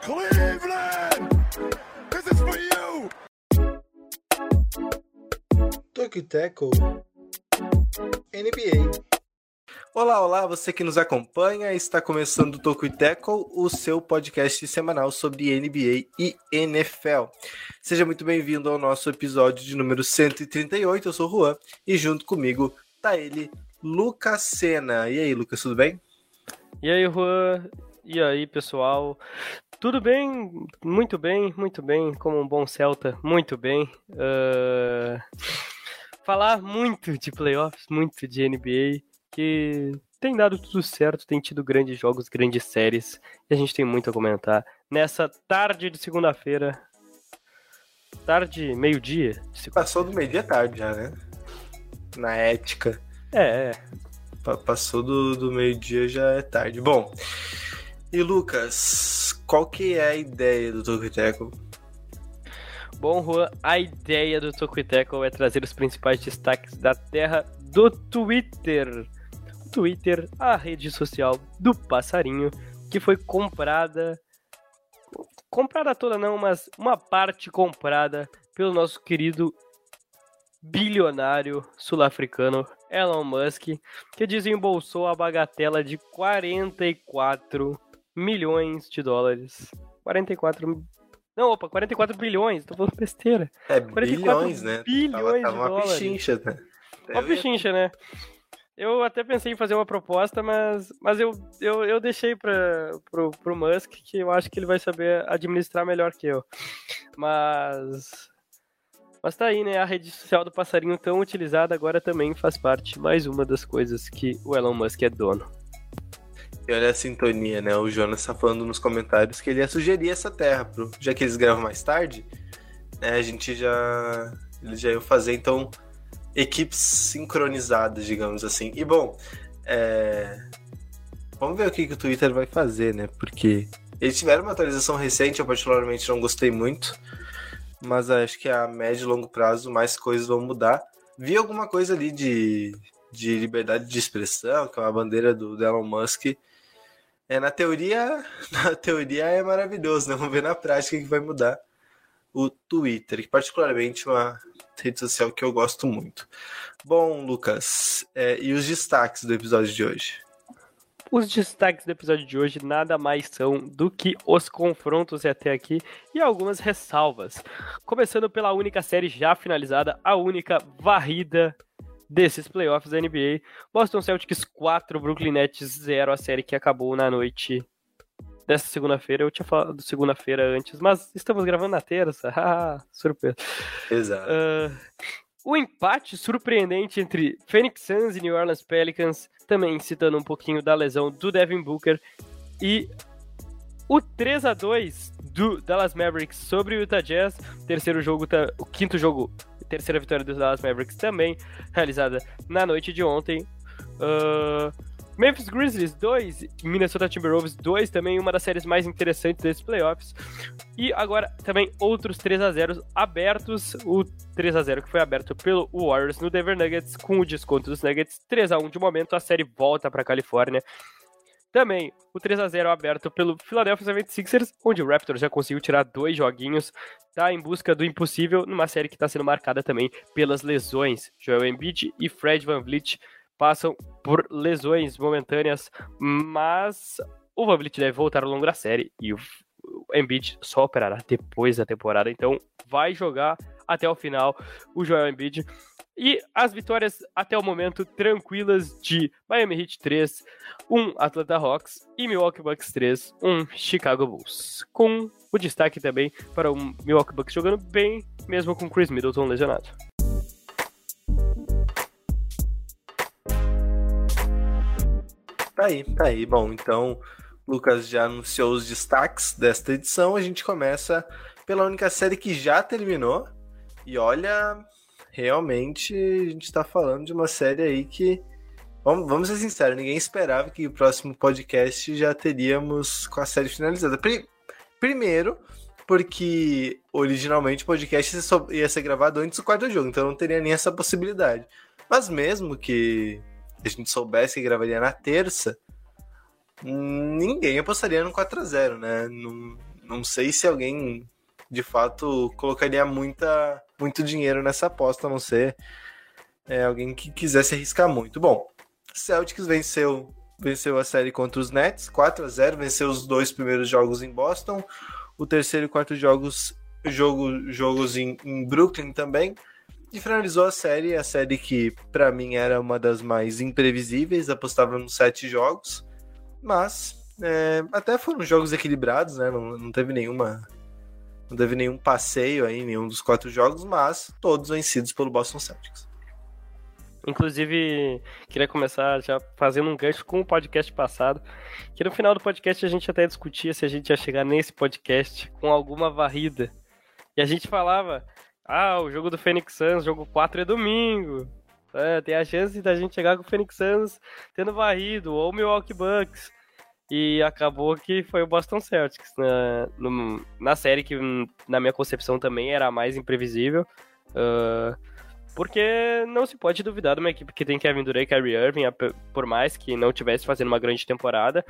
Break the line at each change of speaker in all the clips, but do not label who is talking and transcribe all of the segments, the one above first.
Cleveland! This is for you!
Tokyo Tackle você que nos acompanha, está começando o Tokyo Tackle, o seu podcast semanal sobre NBA e NFL. Seja muito bem-vindo ao nosso episódio de número 138, eu sou o Juan, e junto comigo tá ele, Lucas Sena. E aí, Lucas, tudo bem?
E aí, Juan? E aí, pessoal? Tudo bem? Muito bem, muito bem. Como um bom Celta, muito bem. Uh... Falar muito de playoffs, muito de NBA, que tem dado tudo certo, tem tido grandes jogos, grandes séries, e a gente tem muito a comentar. Nessa tarde de segunda-feira, tarde, meio-dia.
Passou do meio-dia tarde já, né? Na ética.
É, é.
Passou do, do meio-dia já é tarde. Bom, e Lucas, qual que é a ideia do Tokuteco?
Bom, Juan, a ideia do Tokuteco é trazer os principais destaques da terra do Twitter. Twitter, a rede social do passarinho, que foi comprada. Comprada toda não, mas uma parte comprada pelo nosso querido bilionário sul-africano Elon Musk, que desembolsou a bagatela de 44 milhões de dólares. 44 Não, opa, 44 bilhões, tô falando besteira.
É, bilhões, né?
Bilhões
tava, tava
de dólares.
uma pichincha, né?
Uma pichincha, né? Eu até pensei em fazer uma proposta, mas, mas eu, eu, eu deixei pra, pro, pro Musk, que eu acho que ele vai saber administrar melhor que eu. Mas. Mas tá aí, né? A rede social do passarinho tão utilizada agora também faz parte, mais uma das coisas que o Elon Musk é dono.
E olha a sintonia, né? O Jonas tá falando nos comentários que ele ia sugerir essa terra, pro, já que eles gravam mais tarde, né? A gente já. Eles já iam fazer, então, equipes sincronizadas, digamos assim. E bom, é... vamos ver o que, que o Twitter vai fazer, né? Porque eles tiveram uma atualização recente, eu particularmente não gostei muito. Mas acho que a médio e longo prazo mais coisas vão mudar. Vi alguma coisa ali de, de liberdade de expressão, que é uma bandeira do, Elon Musk. É, na teoria, na teoria é maravilhoso, né? Vamos ver na prática que vai mudar o Twitter, que particularmente é uma rede social que eu gosto muito. Bom, Lucas, é, e os destaques do episódio de hoje?
Os destaques do episódio de hoje nada mais são do que os confrontos até aqui e algumas ressalvas. Começando pela única série já finalizada, a única varrida desses playoffs da NBA. Boston Celtics 4, Brooklyn Nets 0, a série que acabou na noite dessa segunda-feira. Eu tinha falado segunda-feira antes, mas estamos gravando na terça. Ah, surpresa.
Exato.
Uh, o empate surpreendente entre Phoenix Suns e New Orleans Pelicans, também citando um pouquinho da lesão do Devin Booker, e o 3 a 2 do Dallas Mavericks sobre o Utah Jazz, terceiro jogo, o quinto jogo, terceira vitória dos Dallas Mavericks também realizada na noite de ontem. Uh, Memphis Grizzlies 2, Minnesota Timberwolves 2, também uma das séries mais interessantes desses playoffs. E agora também outros 3 a 0 abertos, o 3 a 0 que foi aberto pelo Warriors no Denver Nuggets com o desconto dos Nuggets 3 a 1 de momento, a série volta para Califórnia. Também o 3 a 0 aberto pelo Philadelphia 76ers, onde o Raptors já conseguiu tirar dois joguinhos, tá em busca do impossível numa série que está sendo marcada também pelas lesões. Joel Embiid e Fred VanVleet passam por lesões momentâneas, mas o Van Vliet deve voltar ao longo da série e o Embiid só operará depois da temporada, então vai jogar até o final o Joel Embiid. E as vitórias até o momento tranquilas de Miami Heat 3, um Atlanta Hawks e Milwaukee Bucks 3, um Chicago Bulls. Com o destaque também para o Milwaukee Bucks jogando bem, mesmo com Chris Middleton lesionado.
Tá aí, tá aí. Bom, então, Lucas já anunciou os destaques desta edição. A gente começa pela única série que já terminou. E olha, realmente a gente está falando de uma série aí que. Vamos, vamos ser sinceros, ninguém esperava que o próximo podcast já teríamos com a série finalizada. Primeiro, porque originalmente o podcast ia ser gravado antes do quarto jogo, então não teria nem essa possibilidade. Mas mesmo que a gente soubesse que gravaria na terça, ninguém apostaria no 4 a 0 né? Não, não sei se alguém de fato colocaria muita, muito dinheiro nessa aposta, a não ser é, alguém que quisesse arriscar muito. Bom, Celtics venceu venceu a série contra os Nets, 4 a 0 venceu os dois primeiros jogos em Boston, o terceiro e quarto jogos, jogo, jogos em, em Brooklyn também, e finalizou a série, a série que para mim era uma das mais imprevisíveis, apostava nos sete jogos, mas é, até foram jogos equilibrados, né? Não, não teve nenhuma. Não teve nenhum passeio aí, nenhum dos quatro jogos, mas todos vencidos pelo Boston Celtics.
Inclusive, queria começar já fazendo um gancho com o podcast passado, que no final do podcast a gente até discutia se a gente ia chegar nesse podcast com alguma varrida. E a gente falava, ah, o jogo do Phoenix Suns, jogo 4 é domingo. É, tem a chance da gente chegar com o Phoenix Suns tendo varrido, ou o Milwaukee Bucks. E acabou que foi o Boston Celtics na, no, na série que, na minha concepção, também era a mais imprevisível. Uh, porque não se pode duvidar de uma equipe que tem Kevin Durant e Kyrie Irving, por mais que não tivesse fazendo uma grande temporada.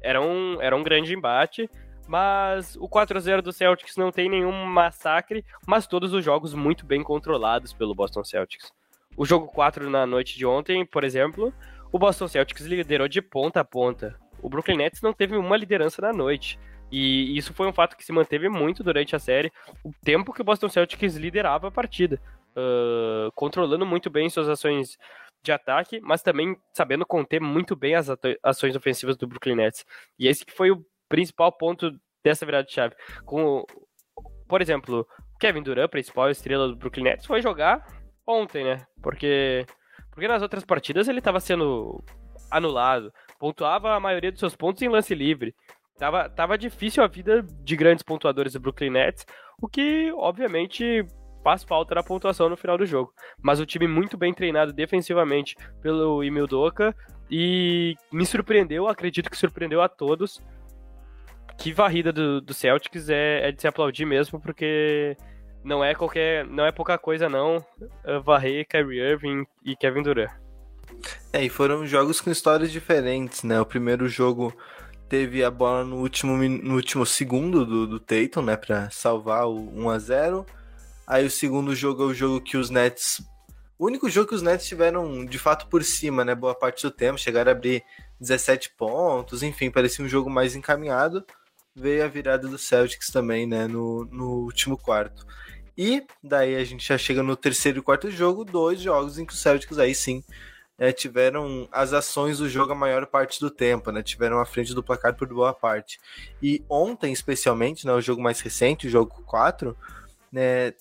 Era um, era um grande embate, mas o 4x0 do Celtics não tem nenhum massacre, mas todos os jogos muito bem controlados pelo Boston Celtics. O jogo 4 na noite de ontem, por exemplo, o Boston Celtics liderou de ponta a ponta. O Brooklyn Nets não teve uma liderança na noite. E isso foi um fato que se manteve muito durante a série, o tempo que o Boston Celtics liderava a partida uh, controlando muito bem suas ações de ataque, mas também sabendo conter muito bem as ações ofensivas do Brooklyn Nets. E esse que foi o principal ponto dessa virada de chave. Com, por exemplo, o Kevin Durant, principal estrela do Brooklyn Nets, foi jogar ontem, né? Porque, porque nas outras partidas ele estava sendo anulado, pontuava a maioria dos seus pontos em lance livre. Tava, tava difícil a vida de grandes pontuadores do Brooklyn Nets, o que, obviamente, faz falta na pontuação no final do jogo. Mas o time muito bem treinado defensivamente pelo Emil Doca e me surpreendeu, acredito que surpreendeu a todos. Que varrida do, do Celtics é, é de se aplaudir mesmo, porque não é qualquer, não é pouca coisa não é varrer Kyrie Irving e Kevin Durant.
É, e foram jogos com histórias diferentes, né? O primeiro jogo teve a bola no último, no último segundo do, do Tatum, né, para salvar o 1 a 0 Aí o segundo jogo é o jogo que os Nets. O único jogo que os Nets tiveram de fato por cima, né? Boa parte do tempo, chegaram a abrir 17 pontos, enfim, parecia um jogo mais encaminhado. Veio a virada do Celtics também, né? No, no último quarto. E daí a gente já chega no terceiro e quarto jogo, dois jogos em que os Celtics aí sim é, tiveram as ações do jogo a maior parte do tempo, né? Tiveram à frente do placar por boa parte. E ontem, especialmente, né, o jogo mais recente, o jogo 4, né,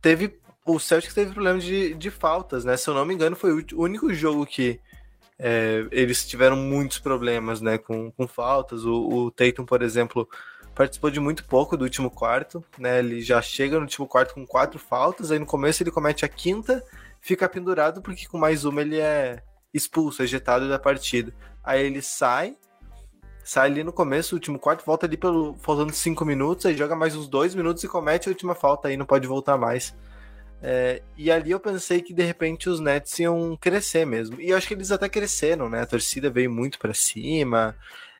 teve. O Celtics teve problema de, de faltas, né? Se eu não me engano, foi o único jogo que é, eles tiveram muitos problemas, né? Com, com faltas. O, o Tatum, por exemplo, participou de muito pouco do último quarto, né? Ele já chega no último quarto com quatro faltas, aí no começo ele comete a quinta, fica pendurado porque com mais uma ele é expulso, ejetado da partida. Aí ele sai, sai ali no começo, último quarto, volta ali pelo faltando cinco minutos, aí joga mais uns dois minutos e comete a última falta aí, não pode voltar mais. É, e ali eu pensei que de repente os Nets iam crescer mesmo. E eu acho que eles até cresceram, né? A torcida veio muito para cima.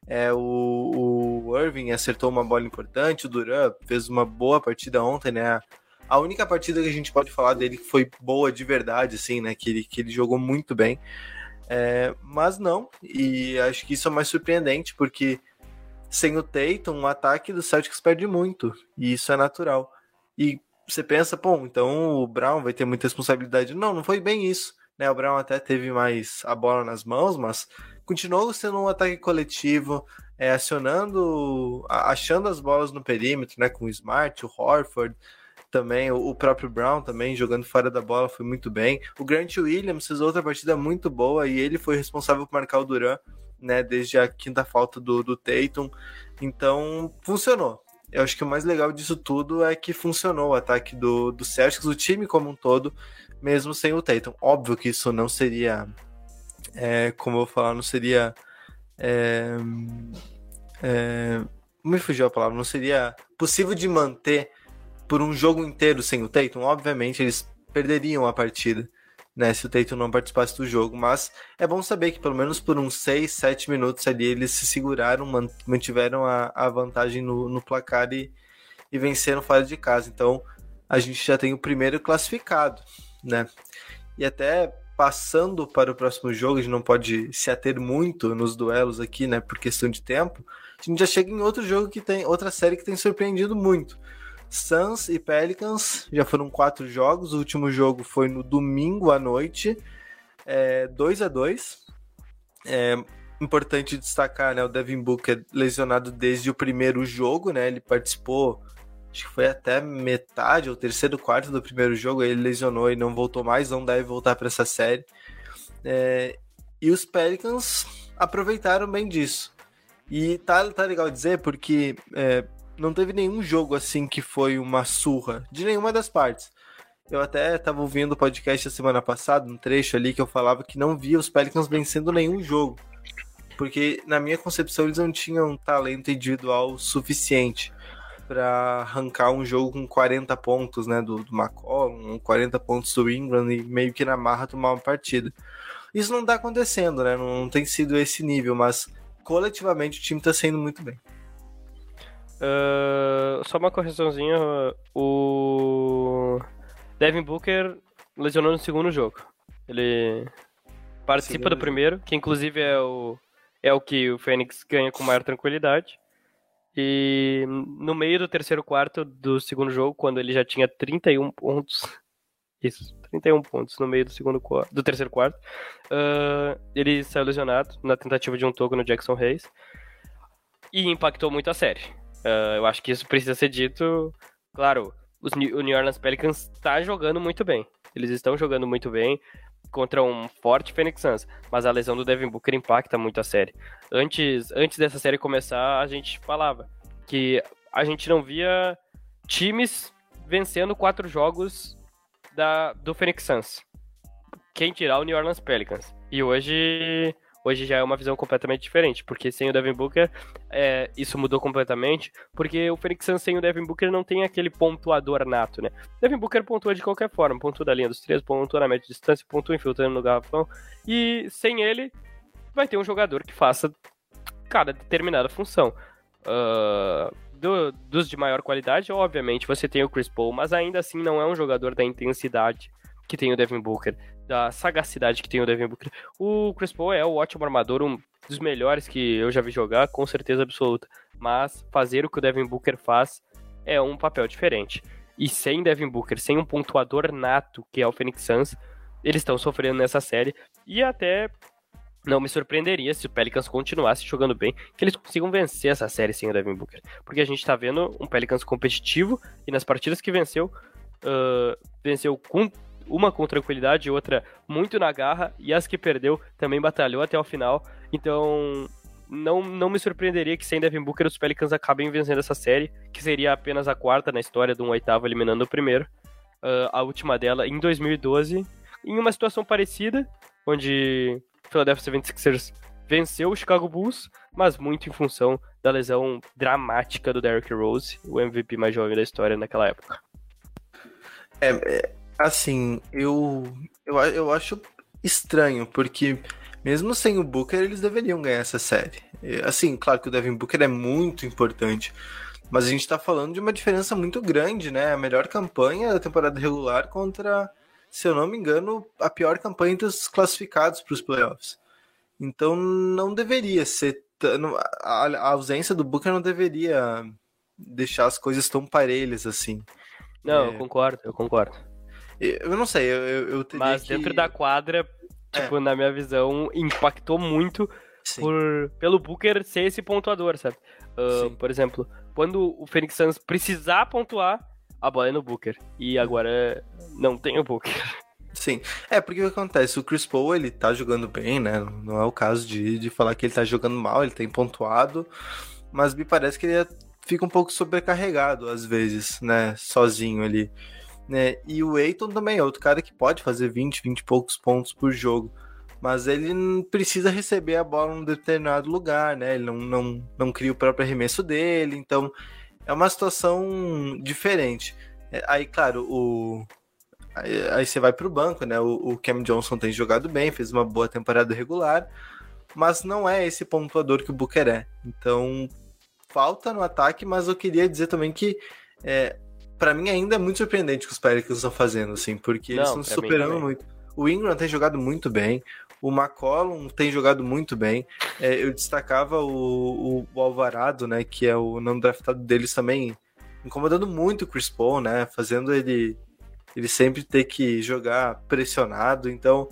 É, o, o Irving acertou uma bola importante, o Duran fez uma boa partida ontem, né? A única partida que a gente pode falar dele foi boa de verdade, assim, né? Que ele, que ele jogou muito bem. É, mas não, e acho que isso é mais surpreendente, porque sem o Tatum, o ataque do Celtics perde muito, e isso é natural. E você pensa, pô, então o Brown vai ter muita responsabilidade. Não, não foi bem isso. Né? O Brown até teve mais a bola nas mãos, mas continuou sendo um ataque coletivo, é, acionando, achando as bolas no perímetro, né? Com o Smart, o Horford, também, o próprio Brown também jogando fora da bola foi muito bem. O Grant Williams fez outra partida muito boa e ele foi responsável por marcar o Duran, né, desde a quinta falta do, do Tatum. Então, funcionou. Eu acho que o mais legal disso tudo é que funcionou o ataque do, do Celtics, o time como um todo, mesmo sem o Tatum. Óbvio que isso não seria, é, como eu vou falar, não seria é, é, Me fugiu a palavra, não seria possível de manter por um jogo inteiro sem o Tatum? Obviamente, eles perderiam a partida, né? Se o Tatum não participasse do jogo. Mas é bom saber que pelo menos por uns 6, 7 minutos ali eles se seguraram, mantiveram a, a vantagem no, no placar e, e venceram fora de casa. Então a gente já tem o primeiro classificado, né? E até passando para o próximo jogo, a gente não pode se ater muito nos duelos aqui, né, por questão de tempo. A gente já chega em outro jogo que tem, outra série que tem surpreendido muito. Suns e Pelicans já foram quatro jogos. O último jogo foi no domingo à noite, é, 2 a 2 é, Importante destacar, né, o Devin Booker lesionado desde o primeiro jogo, né? Ele participou acho que foi até metade ou terceiro quarto do primeiro jogo, ele lesionou e não voltou mais, não deve voltar para essa série. É, e os Pelicans aproveitaram bem disso. E tá, tá legal dizer porque é, não teve nenhum jogo assim que foi uma surra de nenhuma das partes. Eu até estava ouvindo o podcast a semana passada, um trecho ali que eu falava que não via os Pelicans vencendo nenhum jogo. Porque, na minha concepção, eles não tinham talento individual suficiente para arrancar um jogo com 40 pontos, né, do, do McCollum, 40 pontos do England e meio que na marra tomar uma partida. Isso não tá acontecendo, né, não, não tem sido esse nível, mas coletivamente o time tá sendo muito bem.
Uh, só uma correçãozinha, o Devin Booker lesionou no segundo jogo. Ele participa do primeiro, que inclusive é o, é o que o Fênix ganha com maior tranquilidade. E no meio do terceiro quarto do segundo jogo, quando ele já tinha 31 pontos. Isso, 31 pontos no meio do segundo do terceiro quarto. Uh, ele saiu lesionado na tentativa de um toco no Jackson Hayes. E impactou muito a série. Uh, eu acho que isso precisa ser dito. Claro, os, o New Orleans Pelicans está jogando muito bem. Eles estão jogando muito bem contra um forte Phoenix Suns, mas a lesão do Devin Booker impacta muito a série. Antes, antes dessa série começar, a gente falava que a gente não via times vencendo quatro jogos da, do Phoenix Suns. Quem tirar o New Orleans Pelicans. E hoje hoje já é uma visão completamente diferente, porque sem o Devin Booker, é, isso mudou completamente, porque o Phoenix Suns sem o Devin Booker não tem aquele pontuador nato, né? Devin Booker pontua de qualquer forma, pontua da linha dos três, pontua na média de distância, pontua infiltrando no garrafão, e sem ele, vai ter um jogador que faça cada determinada função. Uh, do, dos de maior qualidade, obviamente, você tem o Chris Paul, mas ainda assim não é um jogador da intensidade que tem o Devin Booker, da sagacidade que tem o Devin Booker. O Chris Paul é o ótimo armador, um dos melhores que eu já vi jogar, com certeza absoluta. Mas fazer o que o Devin Booker faz é um papel diferente. E sem Devin Booker, sem um pontuador nato, que é o Phoenix Suns, eles estão sofrendo nessa série. E até não me surpreenderia se o Pelicans continuasse jogando bem, que eles consigam vencer essa série sem o Devin Booker. Porque a gente tá vendo um Pelicans competitivo e nas partidas que venceu, uh, venceu com uma com tranquilidade outra muito na garra, e as que perdeu também batalhou até o final. Então, não, não me surpreenderia que sem Devin Booker os Pelicans acabem vencendo essa série, que seria apenas a quarta na história de um oitavo eliminando o primeiro. Uh, a última dela em 2012, em uma situação parecida, onde o Philadelphia 76ers venceu o Chicago Bulls, mas muito em função da lesão dramática do Derrick Rose, o MVP mais jovem da história naquela época.
É, é Assim, eu, eu, eu acho estranho, porque mesmo sem o Booker, eles deveriam ganhar essa série. Assim, claro que o Devin Booker é muito importante, mas a gente tá falando de uma diferença muito grande, né? A melhor campanha da temporada regular contra, se eu não me engano, a pior campanha dos classificados para os playoffs. Então não deveria ser. A ausência do Booker não deveria deixar as coisas tão parelhas assim.
Não, é... eu concordo, eu concordo.
Eu não sei, eu, eu teria
Mas
que...
dentro da quadra, tipo, é. na minha visão, impactou muito por, pelo Booker ser esse pontuador, sabe? Uh, por exemplo, quando o Phoenix Suns precisar pontuar, a bola é no Booker. E agora não tem o Booker.
Sim, é porque o que acontece? O Chris Paul ele tá jogando bem, né? Não é o caso de, de falar que ele tá jogando mal, ele tem pontuado, mas me parece que ele é, fica um pouco sobrecarregado às vezes, né? Sozinho ali né? E o Eiton também é outro cara que pode fazer 20, 20 e poucos pontos por jogo. mas ele precisa receber a bola num determinado lugar, né? Ele não, não, não cria o próprio arremesso dele, então é uma situação diferente. É, Aí, claro, o. Aí, aí você vai pro banco, né? O, o Cam Johnson tem jogado bem, fez uma boa temporada regular, mas não é esse pontuador que o Booker é. Então, falta no ataque, mas eu queria dizer também que é, para mim ainda é muito surpreendente o que os Pelicans estão fazendo, assim, porque eles
Não,
estão se superando muito. O Ingram tem jogado muito bem, o McCollum tem jogado muito bem. É, eu destacava o, o, o Alvarado, né, que é o não draftado deles também, incomodando muito o Chris Paul, né, fazendo ele ele sempre ter que jogar pressionado. Então,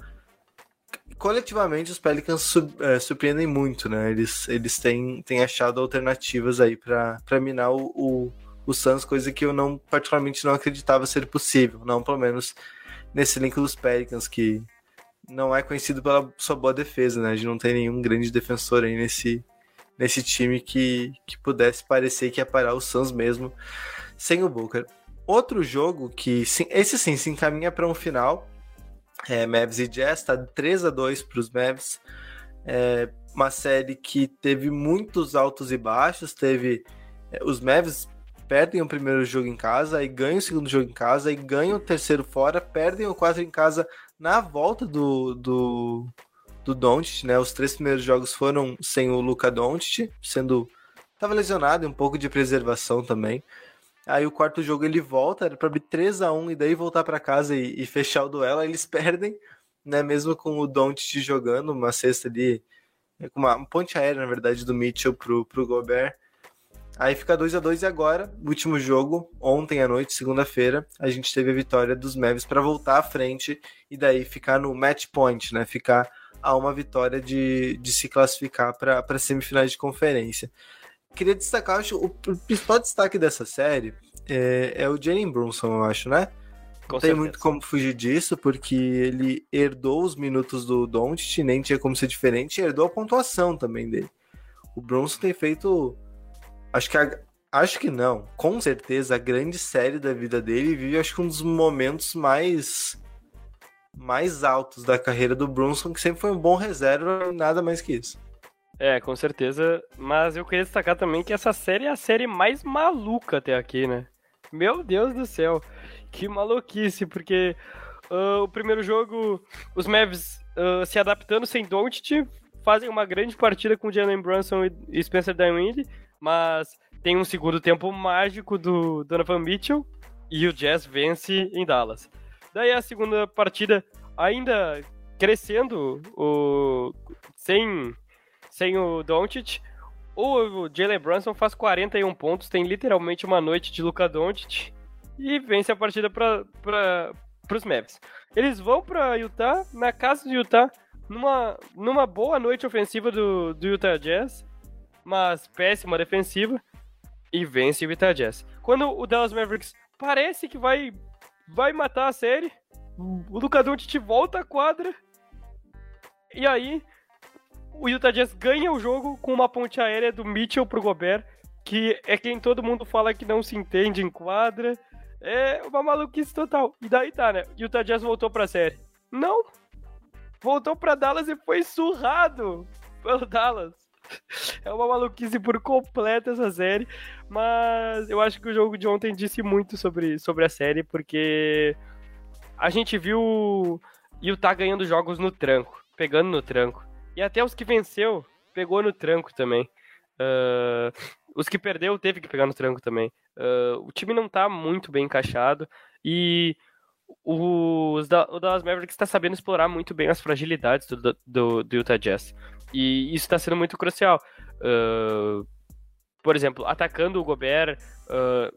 coletivamente os Pelicans su- é, surpreendem muito, né? Eles, eles têm, têm achado alternativas aí para minar o, o, o Suns, coisa que eu não particularmente não acreditava ser possível, não pelo menos nesse link dos Pelicans que não é conhecido pela sua boa defesa, né? A gente não tem nenhum grande defensor aí nesse nesse time que, que pudesse parecer que ia parar o Suns mesmo sem o Booker. Outro jogo que sim, esse sim se encaminha para um final é, Mavs e Jazz, tá 3 a 2 para os Mavs. É uma série que teve muitos altos e baixos. Teve é, os Mavs perdem o primeiro jogo em casa, aí ganham o segundo jogo em casa, aí ganham o terceiro fora, perdem o quarto em casa na volta do do, do Doncic, né? Os três primeiros jogos foram sem o Luka Doncic, sendo tava lesionado e um pouco de preservação também. Aí o quarto jogo ele volta, era pra abrir 3 a 1 e daí voltar pra casa e, e fechar o duelo, aí eles perdem, né? Mesmo com o Doncic jogando uma cesta ali, com uma, uma ponte aérea, na verdade, do Mitchell pro, pro Gobert. Aí fica 2 a 2 e agora, último jogo, ontem à noite, segunda-feira, a gente teve a vitória dos Mavs para voltar à frente e daí ficar no match point, né? Ficar a uma vitória de, de se classificar para semifinais de conferência. Queria destacar, acho, o principal destaque dessa série é, é o Jalen Brunson, eu acho, né?
Com
Não tem
certeza.
muito como fugir disso, porque ele herdou os minutos do Doncic, nem tinha como ser diferente, e herdou a pontuação também dele. O Brunson tem feito, acho que a- acho que não, com certeza a grande série da vida dele vive acho que um dos momentos mais mais altos da carreira do Brunson, que sempre foi um bom reserva, nada mais que isso.
É, com certeza. Mas eu queria destacar também que essa série é a série mais maluca até aqui, né? Meu Deus do céu. Que maluquice, porque ah, o primeiro jogo, os Mavs ah, se adaptando sem Doncic, fazem uma grande partida com Jalen Brunson e- e Spencer Dinwiddie, mas tem um segundo tempo mágico do Donovan Mitchell e o Jazz vence em Dallas. Daí a segunda partida, ainda crescendo, o sem sem o Doncic. O Jalen Brunson faz 41 pontos, tem literalmente uma noite de Luka Doncic e vence a partida para os Mavs. Eles vão para Utah, na casa do Utah, numa, numa boa noite ofensiva do, do Utah Jazz, mas péssima defensiva, e vence o Utah Jazz. Quando o Dallas Mavericks parece que vai, vai matar a série, o Luka Doncic volta à quadra, e aí o Utah Jazz ganha o jogo com uma ponte aérea do Mitchell pro Gobert, que é quem todo mundo fala que não se entende em quadra. É uma maluquice total. E daí tá, né? Utah Jazz voltou pra série. Não! Voltou pra Dallas e foi surrado pelo Dallas. É uma maluquice por completo essa série. Mas eu acho que o jogo de ontem disse muito sobre, sobre a série, porque a gente viu Utah ganhando jogos no tranco, pegando no tranco. E até os que venceu, pegou no tranco também. Ah, os que perdeu, teve que pegar no tranco também. Ah, o time não tá muito bem encaixado e os da, o Dallas Mavericks está sabendo explorar muito bem as fragilidades do, do, do Utah Jazz. E isso está sendo muito crucial. Ah, por exemplo, atacando o Gobert ah,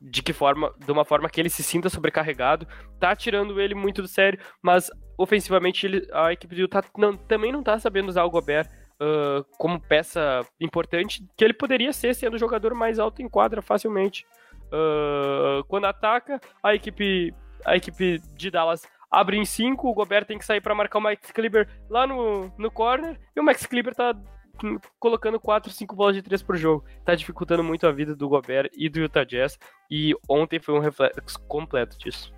de que forma, de uma forma que ele se sinta sobrecarregado, tá tirando ele muito do sério, mas ofensivamente ele- a equipe do Utah não- também não tá sabendo usar o Gobert ah, como peça importante, que ele poderia ser sendo o jogador mais alto em quadra facilmente. Ah, quando ataca, a equipe, a equipe de Dallas abre em 5, o Gobert tem que sair para marcar o Max Kleber lá no, no corner, e o Max Kleber tá colocando 4, 5 bolas de 3 por jogo. Tá dificultando muito a vida do Gobert e do Utah Jazz, e ontem foi um reflexo completo disso.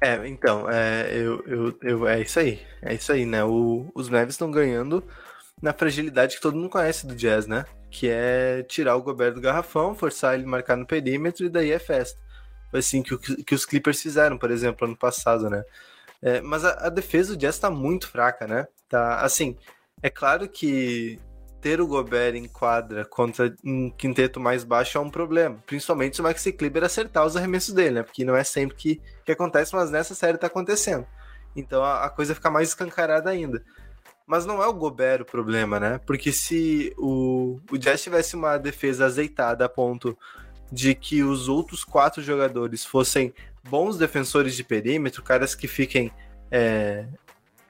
É, então, é, eu, eu, eu, é isso aí. É isso aí, né? O, os Mavs estão ganhando na fragilidade que todo mundo conhece do Jazz, né? Que é tirar o Gobert do garrafão, forçar ele a marcar no perímetro e daí é festa. Assim que, que os Clippers fizeram, por exemplo, ano passado, né? É, mas a, a, defesa do Jazz tá muito fraca, né? Tá, assim, é claro que ter o Gobert em quadra contra um quinteto mais baixo é um problema. Principalmente se o Maxi Kleber acertar os arremessos dele, né? Porque não é sempre que, que acontece, mas nessa série tá acontecendo. Então a, a coisa fica mais escancarada ainda. Mas não é o Gobert o problema, né? Porque se o, o Jazz tivesse uma defesa azeitada a ponto de que os outros quatro jogadores fossem bons defensores de perímetro, caras que fiquem. É,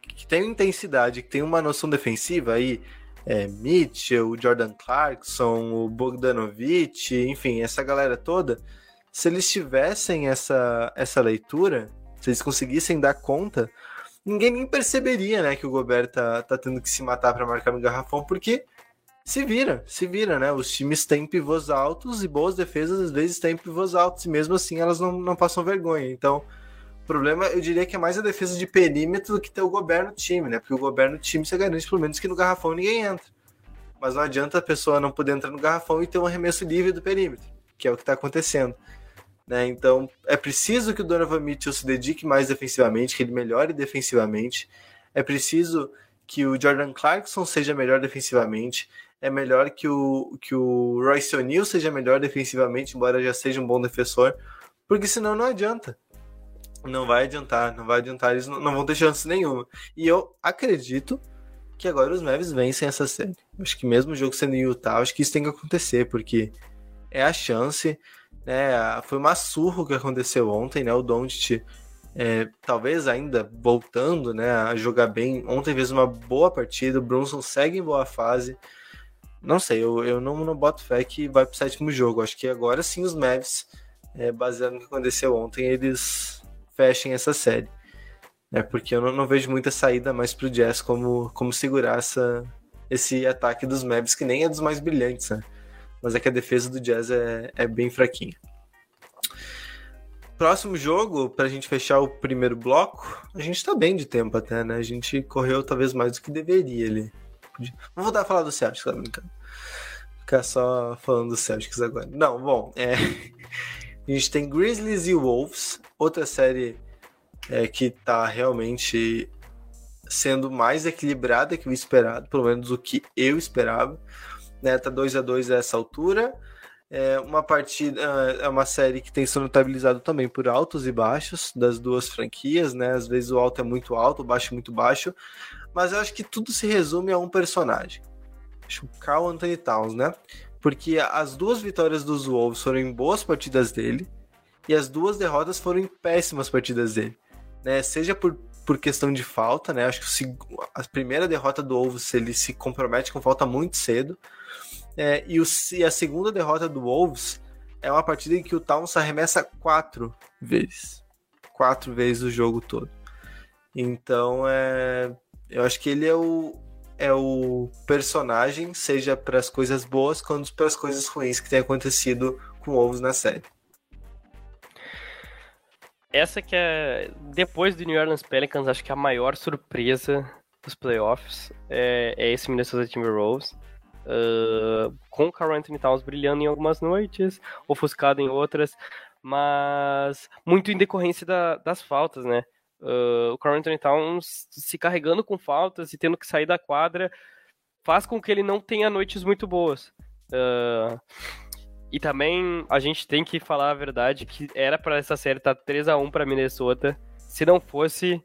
que tenham intensidade, que tenham uma noção defensiva aí. É, Mitchell, o Jordan Clarkson, o Bogdanovich, enfim, essa galera toda. Se eles tivessem essa, essa leitura, se eles conseguissem dar conta, ninguém nem perceberia, né, que o Gobert tá, tá tendo que se matar para marcar no garrafão, porque se vira, se vira, né? Os times têm pivôs altos e boas defesas às vezes têm pivôs altos, e mesmo assim elas não, não passam vergonha. Então, o problema, eu diria que é mais a defesa de perímetro do que ter o Gobert no time, né? Porque o Gobert no time você garante pelo menos que no garrafão ninguém entra. Mas não adianta a pessoa não poder entrar no garrafão e ter um arremesso livre do perímetro, que é o que está acontecendo. Né? Então, é preciso que o Donovan Mitchell se dedique mais defensivamente, que ele melhore defensivamente. É preciso que o Jordan Clarkson seja melhor defensivamente é melhor que o, que o Royce O'Neal seja melhor defensivamente, embora já seja um bom defensor, porque senão não adianta. Não vai adiantar, não vai adiantar, eles não, não vão ter chance nenhuma. E eu acredito que agora os Mavs vencem essa série. Acho que mesmo o jogo sendo em Utah, acho que isso tem que acontecer, porque é a chance, né? Foi uma surra que aconteceu ontem, né? O Doncic é, talvez ainda voltando, né, a jogar bem. Ontem fez uma boa partida, o Brunson segue em boa fase. Não sei, eu, eu não, não boto fé que vai pro sétimo jogo. Acho que agora sim os Mavs, é, baseado no que aconteceu ontem, eles fechem essa série. É, porque eu não, não vejo muita saída mais pro Jazz como, como segurar essa, esse ataque dos Mavs, que nem é dos mais brilhantes, né? Mas é que a defesa do Jazz é, é bem fraquinha. Próximo jogo, pra gente fechar o primeiro bloco, a gente tá bem de tempo até, né? A gente correu talvez mais do que deveria ali. Vamos voltar a falar do Celtics, tá brincando? Ficar só falando do Celtics agora. Não, bom, é... a gente tem Grizzlies e Wolves, outra série é, que tá realmente sendo mais equilibrada que o esperado, pelo menos o que eu esperava. Né? Tá 2 a 2 a essa altura. É uma partida, é uma série que tem sido notabilizado também por altos e baixos das duas franquias, né? Às vezes o alto é muito alto, o baixo é muito baixo, mas eu acho que tudo se resume a um personagem. Carl Anthony Towns, né? Porque as duas vitórias dos Wolves foram em boas partidas dele e as duas derrotas foram em péssimas partidas dele, né? Seja por, por questão de falta, né? Acho que a primeira derrota do Wolves ele se compromete com falta muito cedo. É, e, o, e a segunda derrota do Wolves é uma partida em que o Towns arremessa quatro vezes. Quatro vezes o jogo todo. Então, é, eu acho que ele é o, é o personagem, seja para as coisas boas quanto para as coisas ruins que tem acontecido com ovos na série.
Essa que é, depois do New Orleans Pelicans, acho que a maior surpresa dos playoffs é, é esse Minnesota Timberwolves. Uh, com o Carl Anthony Towns brilhando em algumas noites, ofuscado em outras, mas muito em decorrência da, das faltas, né? Uh, o Carl Towns se carregando com faltas e tendo que sair da quadra faz com que ele não tenha noites muito boas. Uh, e também a gente tem que falar a verdade que era para essa série estar tá 3 a 1 para Minnesota, se não fosse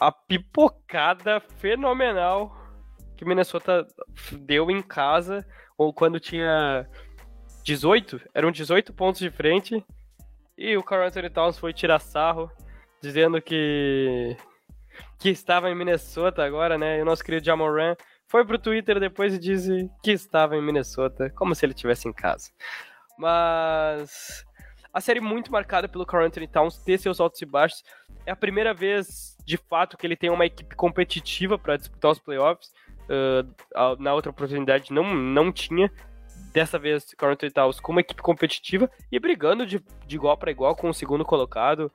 a pipocada fenomenal que Minnesota deu em casa ou quando tinha 18, eram 18 pontos de frente e o Carl Anthony Towns foi tirar sarro dizendo que que estava em Minnesota agora, né? E o nosso querido Jamoran foi pro Twitter depois e disse que estava em Minnesota, como se ele estivesse em casa. Mas a série muito marcada pelo Carl Towns ter seus altos e baixos. É a primeira vez, de fato, que ele tem uma equipe competitiva para disputar os playoffs. Uh, na outra oportunidade não, não tinha. Dessa vez, Carl Anthony Towns com uma equipe competitiva e brigando de, de igual para igual com o segundo colocado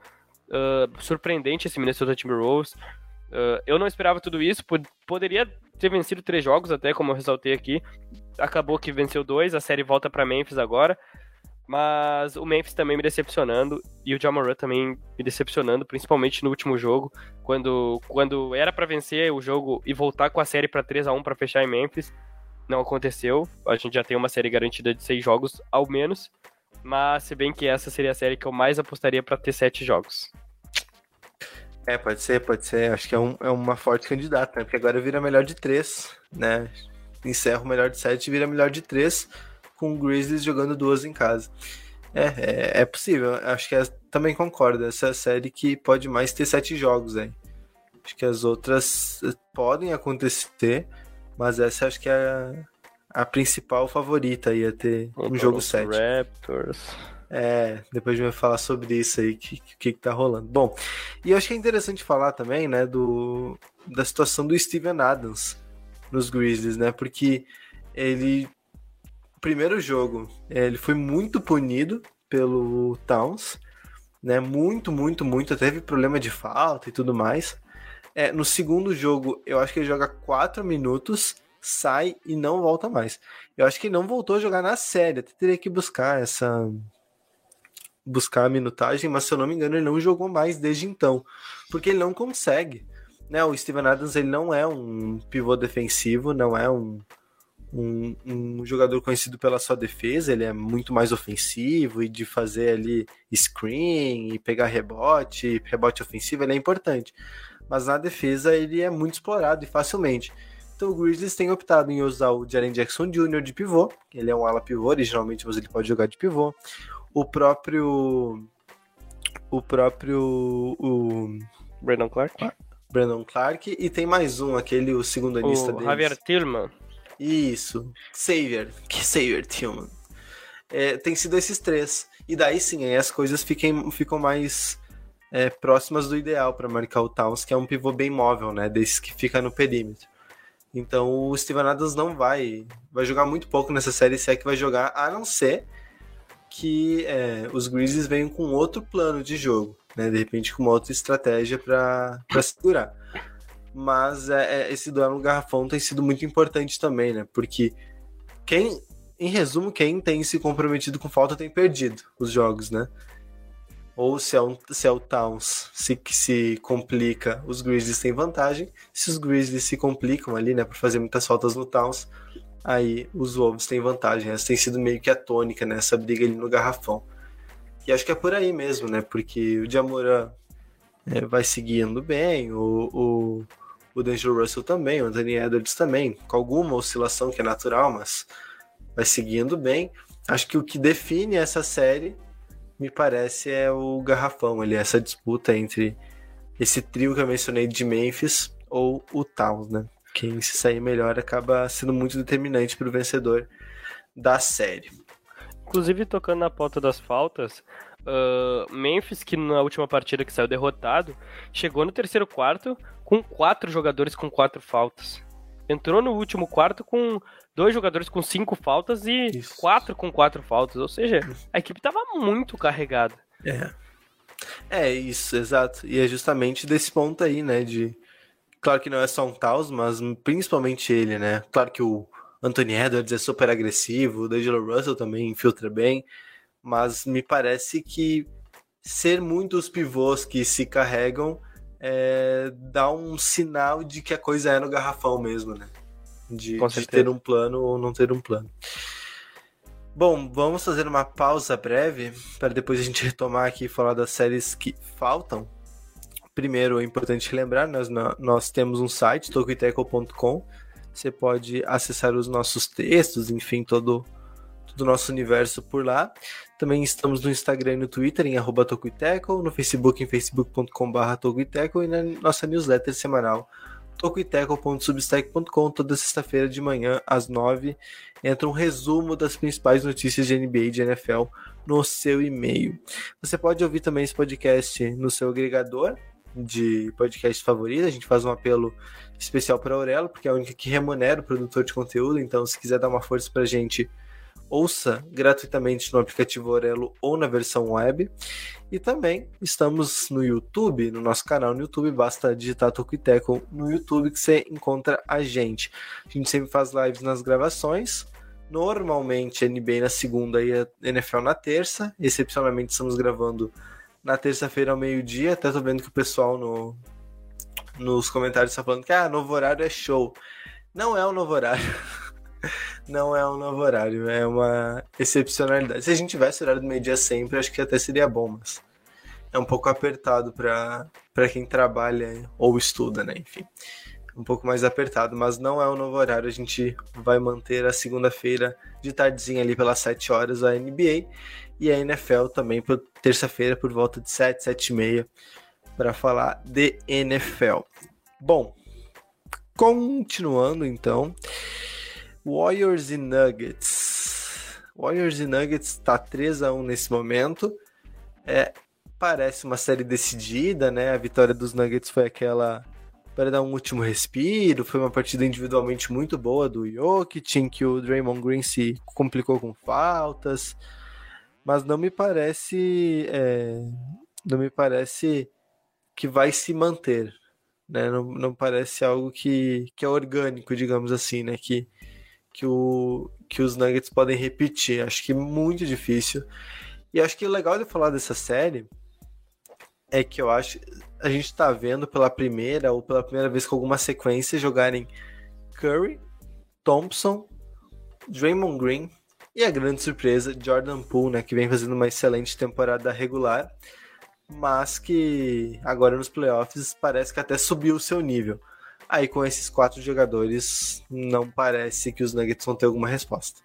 Uh, surpreendente esse Minnesota Timberwolves. Uh, eu não esperava tudo isso, pod poderia ter vencido três jogos até, como eu ressaltei aqui. Acabou que venceu dois, a série volta para Memphis agora. Mas o Memphis também me decepcionando e o Jamoran também me decepcionando, principalmente no último jogo, quando, quando era para vencer o jogo e voltar com a série para 3 a 1 para fechar em Memphis. Não aconteceu. A gente já tem uma série garantida de seis jogos ao menos, mas se bem que essa seria a série que eu mais apostaria para ter sete jogos.
É, pode ser, pode ser. Acho que é, um, é uma forte candidata, né? Porque agora vira melhor de três, né? Encerra o melhor de sete e vira melhor de três com o Grizzlies jogando duas em casa. É, é, é possível. Acho que é, também concordo. Essa é a série que pode mais ter sete jogos aí. Acho que as outras podem acontecer, mas essa acho que é a principal favorita ia ter um jogo 7.
Raptors.
É, depois a gente vai falar sobre isso aí, o que, que, que tá rolando. Bom, e eu acho que é interessante falar também, né, do, da situação do Steven Adams nos Grizzlies, né, porque ele primeiro jogo, é, ele foi muito punido pelo Towns, né? Muito, muito, muito. Teve problema de falta e tudo mais. É, no segundo jogo, eu acho que ele joga 4 minutos, sai e não volta mais. Eu acho que ele não voltou a jogar na série. Até teria que buscar essa. Buscar a minutagem, mas se eu não me engano, ele não jogou mais desde então. Porque ele não consegue. Né? O Steven Adams ele não é um pivô defensivo, não é um, um, um, jogador conhecido pela sua defesa, ele é muito mais ofensivo e de fazer ali screen e pegar rebote, rebote ofensivo, ele é importante. Mas na defesa ele é muito explorado e facilmente. Então o Grizzlies tem optado em usar o Jaren Jackson Jr. de pivô, ele é um ala pivô originalmente, mas ele pode jogar de pivô. O próprio o próprio o
Brandon Clark.
Brandon Clark e tem mais um, aquele o segundo anista
dele. Javier Tillman.
Isso. Savior. Que Savior, Tillman. É, tem sido esses três. E daí sim, aí as coisas fiquem, ficam mais é, próximas do ideal para marcar o Towns, que é um pivô bem móvel, né? Desse que fica no perímetro. Então o Steven Adams não vai. Vai jogar muito pouco nessa série, se é que vai jogar, a não ser que é, os Grizzlies venham com outro plano de jogo, né? De repente com uma outra estratégia para segurar mas é, é, esse duelo no garrafão tem sido muito importante também, né? Porque quem, em resumo, quem tem se comprometido com falta tem perdido os jogos, né? Ou se é, um, se é o Towns se, que se complica, os Grizzlies têm vantagem. Se os Grizzlies se complicam ali, né, por fazer muitas faltas no Towns, aí os Wolves têm vantagem. Essa tem sido meio que a tônica nessa né, briga ali no garrafão. E acho que é por aí mesmo, né? Porque o Jamoran é, vai seguindo bem, o, o, o Russell também, o Anthony Edwards também, com alguma oscilação que é natural, mas vai seguindo bem. Acho que o que define essa série, me parece, é o garrafão ali, essa disputa entre esse trio que eu mencionei de Memphis ou o Towns, né? Quem se sair melhor acaba sendo muito determinante para o vencedor da série.
Inclusive, tocando na pauta das faltas, Uh, Memphis, que na última partida que saiu derrotado, chegou no terceiro quarto com quatro jogadores com quatro faltas. Entrou no último quarto com dois jogadores com cinco faltas e isso. quatro com quatro faltas. Ou seja, a equipe estava muito carregada.
É. É, isso, exato. E é justamente desse ponto aí, né? De. Claro que não é só um Taos, mas principalmente ele, né? Claro que o Anthony Edwards é super agressivo, o D'Angelo Russell também infiltra bem mas me parece que ser muitos pivôs que se carregam é, dá um sinal de que a coisa é no garrafão mesmo, né? De, de, ter um plano ou não ter um plano. Bom, vamos fazer uma pausa breve para depois a gente retomar aqui e falar das séries que faltam. Primeiro, é importante lembrar, nós, nós temos um site, tokuiteco.com. Você pode acessar os nossos textos, enfim, todo do nosso universo por lá. Também estamos no Instagram e no Twitter em arroba Tokuiteco, no Facebook em facebook.com.br e na nossa newsletter semanal tokuiteco.substack.com toda sexta-feira de manhã às nove entra um resumo das principais notícias de NBA e de NFL no seu e-mail. Você pode ouvir também esse podcast no seu agregador de podcast favorito. A gente faz um apelo especial para a Aurelo, porque é a única que remunera o produtor de conteúdo. Então, se quiser dar uma força para a gente, ouça gratuitamente no aplicativo Orelo ou na versão web. E também estamos no YouTube, no nosso canal no YouTube, basta digitar Tocuiteco no YouTube que você encontra a gente. A gente sempre faz lives nas gravações, normalmente NBA na segunda e a NFL na terça. Excepcionalmente estamos gravando na terça-feira ao meio-dia, até tô vendo que o pessoal no, nos comentários está falando que ah, novo horário é show. Não é um novo horário. não é um novo horário, é uma excepcionalidade. Se a gente tivesse horário do meio-dia sempre, acho que até seria bom, mas é um pouco apertado para quem trabalha ou estuda, né? Enfim, um pouco mais apertado, mas não é um novo horário. A gente vai manter a segunda-feira de tardezinha ali pelas 7 horas a NBA e a NFL também por terça-feira por volta de 7, 7 e meia para falar de NFL. Bom, continuando então, Warriors e Nuggets. Warriors e Nuggets tá 3 a 1 nesse momento. É, parece uma série decidida, né? A vitória dos Nuggets foi aquela para dar um último respiro. Foi uma partida individualmente muito boa do Jokic, em que o Draymond Green se complicou com faltas. Mas não me parece. É, não me parece que vai se manter. Né? Não, não parece algo que, que é orgânico, digamos assim, né? Que, que, o, que os Nuggets podem repetir. Acho que é muito difícil. E acho que o legal de falar dessa série é que eu acho a gente está vendo pela primeira ou pela primeira vez com alguma sequência jogarem Curry, Thompson, Draymond Green e a grande surpresa Jordan Poole, né, que vem fazendo uma excelente temporada regular, mas que agora nos playoffs parece que até subiu o seu nível. Aí com esses quatro jogadores, não parece que os Nuggets vão ter alguma resposta.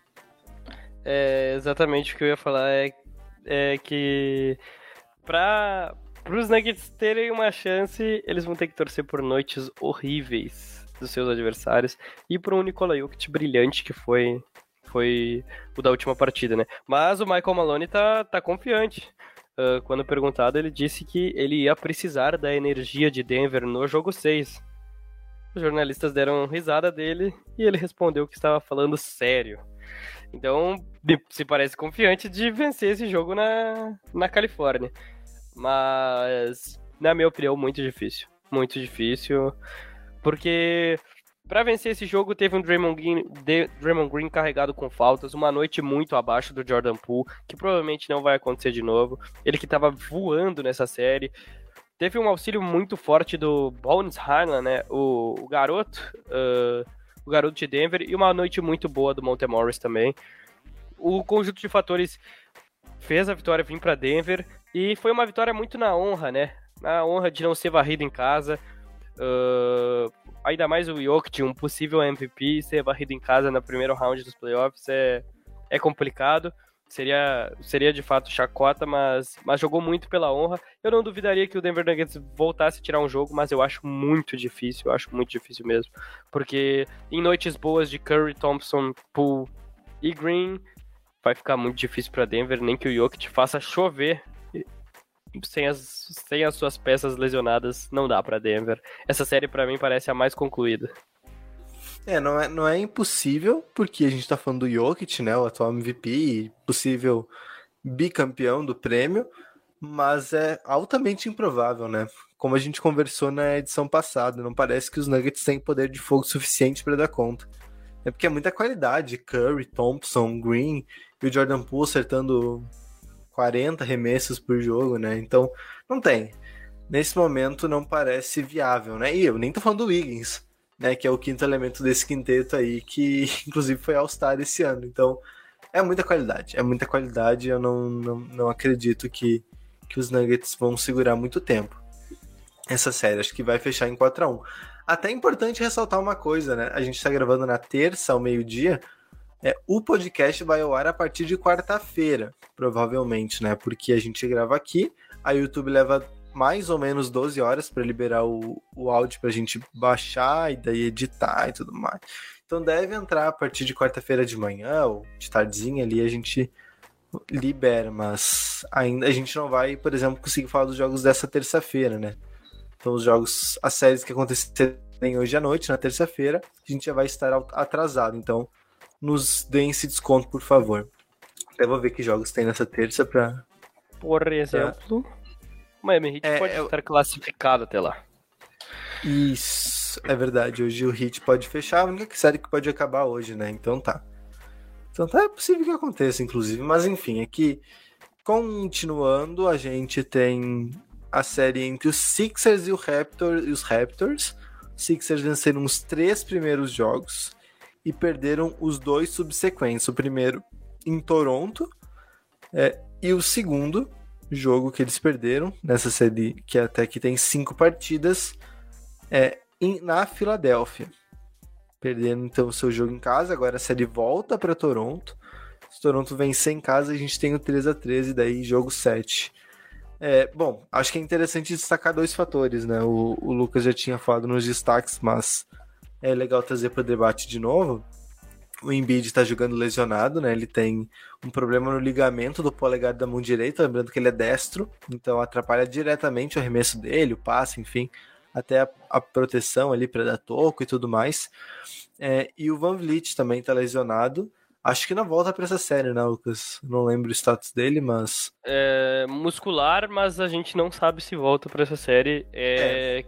É, exatamente o que eu ia falar é, é que para os Nuggets terem uma chance, eles vão ter que torcer por noites horríveis dos seus adversários e por um Nikola Jokic brilhante que foi foi o da última partida, né? Mas o Michael Maloney tá, tá confiante. Uh, quando perguntado, ele disse que ele ia precisar da energia de Denver no jogo 6. Os jornalistas deram risada dele e ele respondeu que estava falando sério. Então, se parece confiante de vencer esse jogo na, na Califórnia. Mas, na minha opinião, muito difícil. Muito difícil. Porque para vencer esse jogo, teve um Draymond Green, Draymond Green carregado com faltas, uma noite muito abaixo do Jordan Poole, que provavelmente não vai acontecer de novo. Ele que estava voando nessa série. Teve um auxílio muito forte do Bones Harlan, né? O, o garoto, uh, o garoto de Denver, e uma noite muito boa do Monte Morris também. O conjunto de fatores fez a vitória vir para Denver e foi uma vitória muito na honra, né? Na honra de não ser varrido em casa. Uh, ainda mais o Jokic, um possível MVP, ser varrido em casa no primeiro round dos playoffs é, é complicado. Seria, seria de fato chacota, mas, mas jogou muito pela honra. Eu não duvidaria que o Denver Nuggets voltasse a tirar um jogo, mas eu acho muito difícil, eu acho muito difícil mesmo. Porque em noites boas de Curry, Thompson, Poole e Green, vai ficar muito difícil para Denver, nem que o Jokic faça chover sem as, sem as suas peças lesionadas, não dá para Denver. Essa série para mim parece a mais concluída.
É, não é, não é impossível, porque a gente tá falando do Jokic, né, o atual MVP e possível bicampeão do prêmio, mas é altamente improvável, né? Como a gente conversou na edição passada, não parece que os Nuggets têm poder de fogo suficiente para dar conta. É porque é muita qualidade, Curry, Thompson, Green e o Jordan Poole acertando 40 remessos por jogo, né? Então, não tem. Nesse momento não parece viável, né? E eu nem tô falando do Wiggins, né? Que é o quinto elemento desse quinteto aí, que inclusive foi All-Star esse ano. Então, é muita qualidade. É muita qualidade. Eu não, não, não acredito que, que os Nuggets vão segurar muito tempo. Essa série, acho que vai fechar em 4 a 1 Até é importante ressaltar uma coisa, né? A gente tá gravando na terça ao meio-dia. É, o podcast vai ao ar a partir de quarta-feira, provavelmente, né? Porque a gente grava aqui, a YouTube leva mais ou menos 12 horas para liberar o, o áudio para a gente baixar e daí editar e tudo mais. Então deve entrar a partir de quarta-feira de manhã ou de tardezinha ali a gente libera, mas ainda a gente não vai, por exemplo, conseguir falar dos jogos dessa terça-feira, né? Então os jogos, as séries que acontecerem hoje à noite, na terça-feira, a gente já vai estar atrasado. Então nos deem esse desconto, por favor. Eu vou ver que jogos tem nessa terça pra.
Por exemplo, o Miami Heat
É,
pode
eu-
estar classificado até lá.
Isso, é verdade. Hoje o Hit pode fechar, a única série que pode acabar hoje, né? Então tá. Então tá, é possível que aconteça, inclusive. Mas enfim, é que continuando, a gente tem a série entre os Sixers e, o Raptor, e os Raptors. Sixers venceram os três primeiros jogos e perderam os dois subsequentes. O primeiro em Toronto é, e o segundo jogo que eles perderam nessa série, que até aqui tem cinco partidas, é em- na Filadélfia. Perdendo então o seu jogo em casa, agora a série volta para Toronto. Se Toronto vencer em casa, a gente tem o 3 a 13 daí jogo 7. É, bom, acho que é interessante destacar dois fatores, né? O, o Lucas já tinha falado nos destaques, mas é legal trazer para o debate de novo. O Embiid está jogando lesionado, né? Ele tem um problema no ligamento do polegar da mão direita, lembrando que ele é destro, então atrapalha diretamente o arremesso dele, o passe, enfim, até a, a proteção ali para dar toco e tudo mais. É, e o Van Vliet também está lesionado. Acho que não volta para essa série, né, Lucas? Não lembro o status dele, mas
É muscular, mas a gente não sabe se volta pra essa série. É,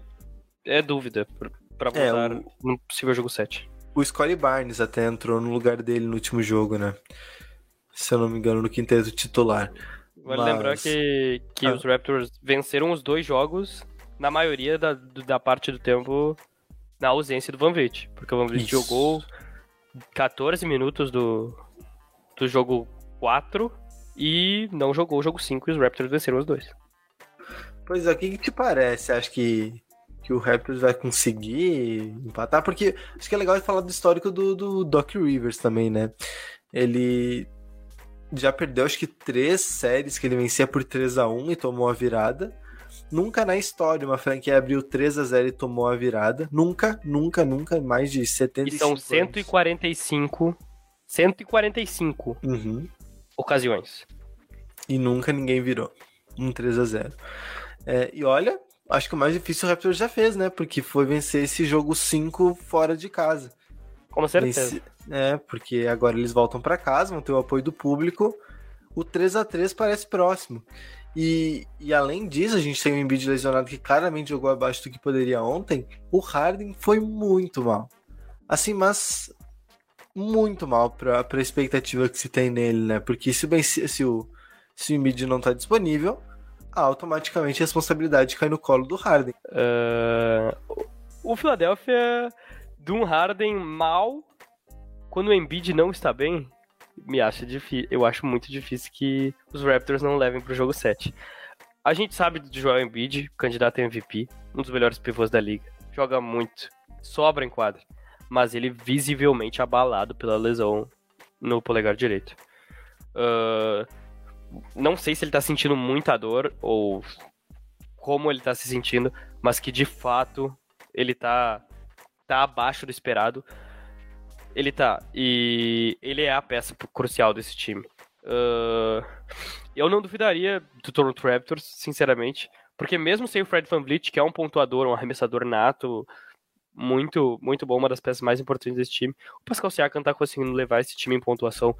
é. dúvida pra- pra
É,
voltar
o-
no possível jogo 7.
O Scottie Barnes até entrou no lugar dele no último jogo, né? Se eu não me engano, no quinteto titular.
Vale
Mas-
lembrar que, que
Ah.
os Raptors venceram os dois jogos, na maioria da, da parte do tempo, na ausência do Van Vliet. Porque o Van Vliet
Isso.
jogou 14 minutos do, do jogo 4 e não jogou o jogo 5 e os Raptors venceram os dois.
Pois é, o que, que te parece? Acho que, que o Raptors vai conseguir empatar? Porque acho que é legal falar do histórico do, do Doc Rivers também, né? Ele já perdeu acho que três séries que ele vencia por 3 a 1 e tomou a virada. Nunca na história uma franquia abriu 3 a 0 e tomou a virada. Nunca, nunca, nunca, mais de
E
75
são
anos.
145, 145
Uhum.
ocasiões.
E nunca ninguém virou. Um 3 a 0 É, e olha, acho que o mais difícil o Raptors já fez, né? Porque foi vencer esse jogo 5 fora de casa.
Com certeza.
Venci- É, porque agora eles voltam pra casa, vão ter o apoio do público. O 3 a 3 parece próximo. E, e além disso, a gente tem um Embiid lesionado que claramente jogou abaixo do que poderia ontem. O Harden foi muito mal. Assim, mas muito mal pra, pra expectativa que se tem nele, né? Porque se o, Ben- se o, se o Embiid não tá disponível, automaticamente a responsabilidade cai no colo do Harden.
Ah, o Philadelphia de um Harden mal quando o Embiid não está bem, me acha difícil. Eu acho muito difícil que os Raptors não levem pro jogo 7. A gente sabe do Joel Embiid, candidato a MVP, um dos melhores pivôs da liga. Joga muito, sobra em quadra, mas ele visivelmente abalado pela lesão no polegar direito. Ah, não sei se ele tá sentindo muita dor ou como ele tá se sentindo, mas que de fato ele tá, tá abaixo do esperado. Ele tá. E ele é a peça crucial desse time. Ah, eu não duvidaria do Toronto Raptors, sinceramente. Porque mesmo sem o Fred Van Vliet, que é um pontuador, um arremessador nato, muito, muito bom, uma das peças mais importantes desse time, o Pascal Siakam tá conseguindo levar esse time em pontuação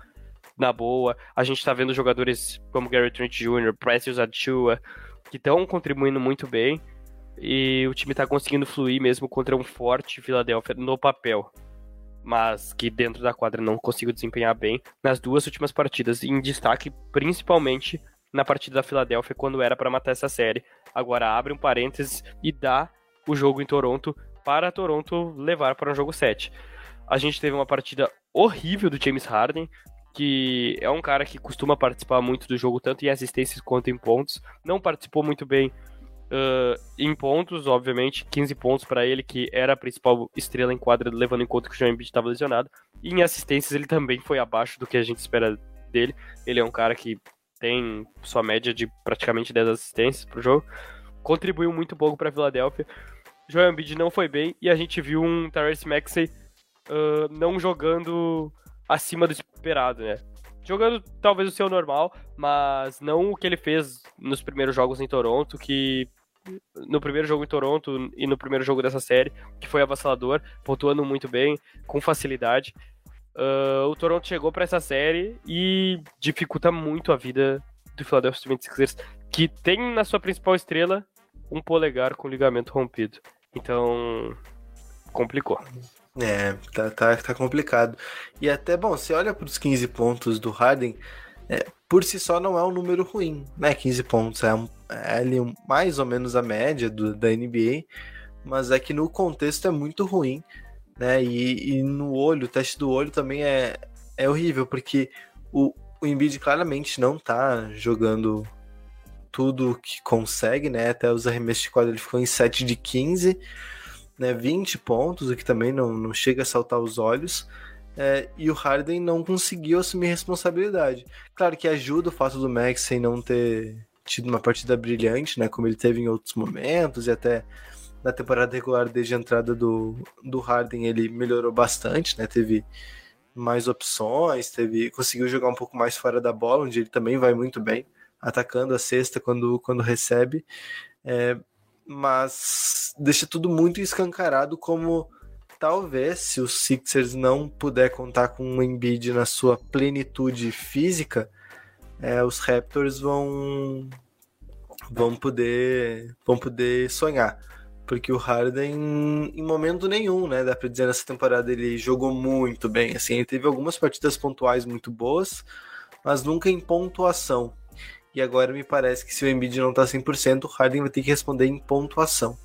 na boa. A gente tá vendo jogadores como Gary Trent Jr., Precious Achua, que estão contribuindo muito bem. E o time tá conseguindo fluir mesmo contra um forte Philadelphia no papel. Mas que dentro da quadra não conseguiu desempenhar bem nas duas últimas partidas. Em destaque, principalmente na partida da Philadelphia, quando era para matar essa série. Agora abre um parênteses e dá o jogo em Toronto para Toronto levar para um jogo 7. A gente teve uma partida horrível do James Harden, que é um cara que costuma participar muito do jogo, tanto em assistências quanto em pontos. Não participou muito bem uh, em pontos, obviamente, 15 pontos para ele, que era a principal estrela em quadra, levando em conta que o Joel Embiid estava lesionado. E em assistências ele também foi abaixo do que a gente espera dele. Ele é um cara que tem sua média de praticamente 10 assistências pro jogo. Contribuiu muito pouco para a Filadélfia. Joel Embiid não foi bem e a gente viu um Tyrese Maxey uh, não jogando acima do esperado, né? Jogando talvez o seu normal, mas não o que ele fez nos primeiros jogos em Toronto, que no primeiro jogo em Toronto e no primeiro jogo dessa série, que foi avassalador, pontuando muito bem, com facilidade. Uh, o Toronto chegou para essa série e dificulta muito a vida do Philadelphia 76ers, que tem na sua principal estrela um polegar com ligamento rompido. Então, complicou.
É, tá, tá, tá complicado. E até, bom, você olha para os 15 pontos do Harden, é, por si só não é um número ruim, né? 15 pontos é, um, é ali mais ou menos a média do, da NBA, mas é que no contexto é muito ruim, né? E, e no olho, o teste do olho também é, é horrível, porque o, o Embiid claramente não tá jogando tudo que consegue, né? Até os arremessos de quadra ele ficou em 7 de 15, né? 20 pontos, o que também não, não chega a saltar os olhos. É, e o Harden não conseguiu assumir responsabilidade. Claro que ajuda o fato do Max sem não ter tido uma partida brilhante, né? Como ele teve em outros momentos, e até na temporada regular desde a entrada do, do Harden ele melhorou bastante, né? Teve mais opções, teve conseguiu jogar um pouco mais fora da bola, onde ele também vai muito bem, atacando a cesta quando, quando recebe. É, mas deixa tudo muito escancarado como talvez se os Sixers não puder contar com um Embiid na sua plenitude física, é, os Raptors vão vão poder vão poder sonhar porque o Harden em momento nenhum, né, dá para dizer nessa temporada ele jogou muito bem, assim, ele teve algumas partidas pontuais muito boas, mas nunca em pontuação. E agora me parece que se o Embiid não tá 100%, o Harden vai ter que responder em pontuação.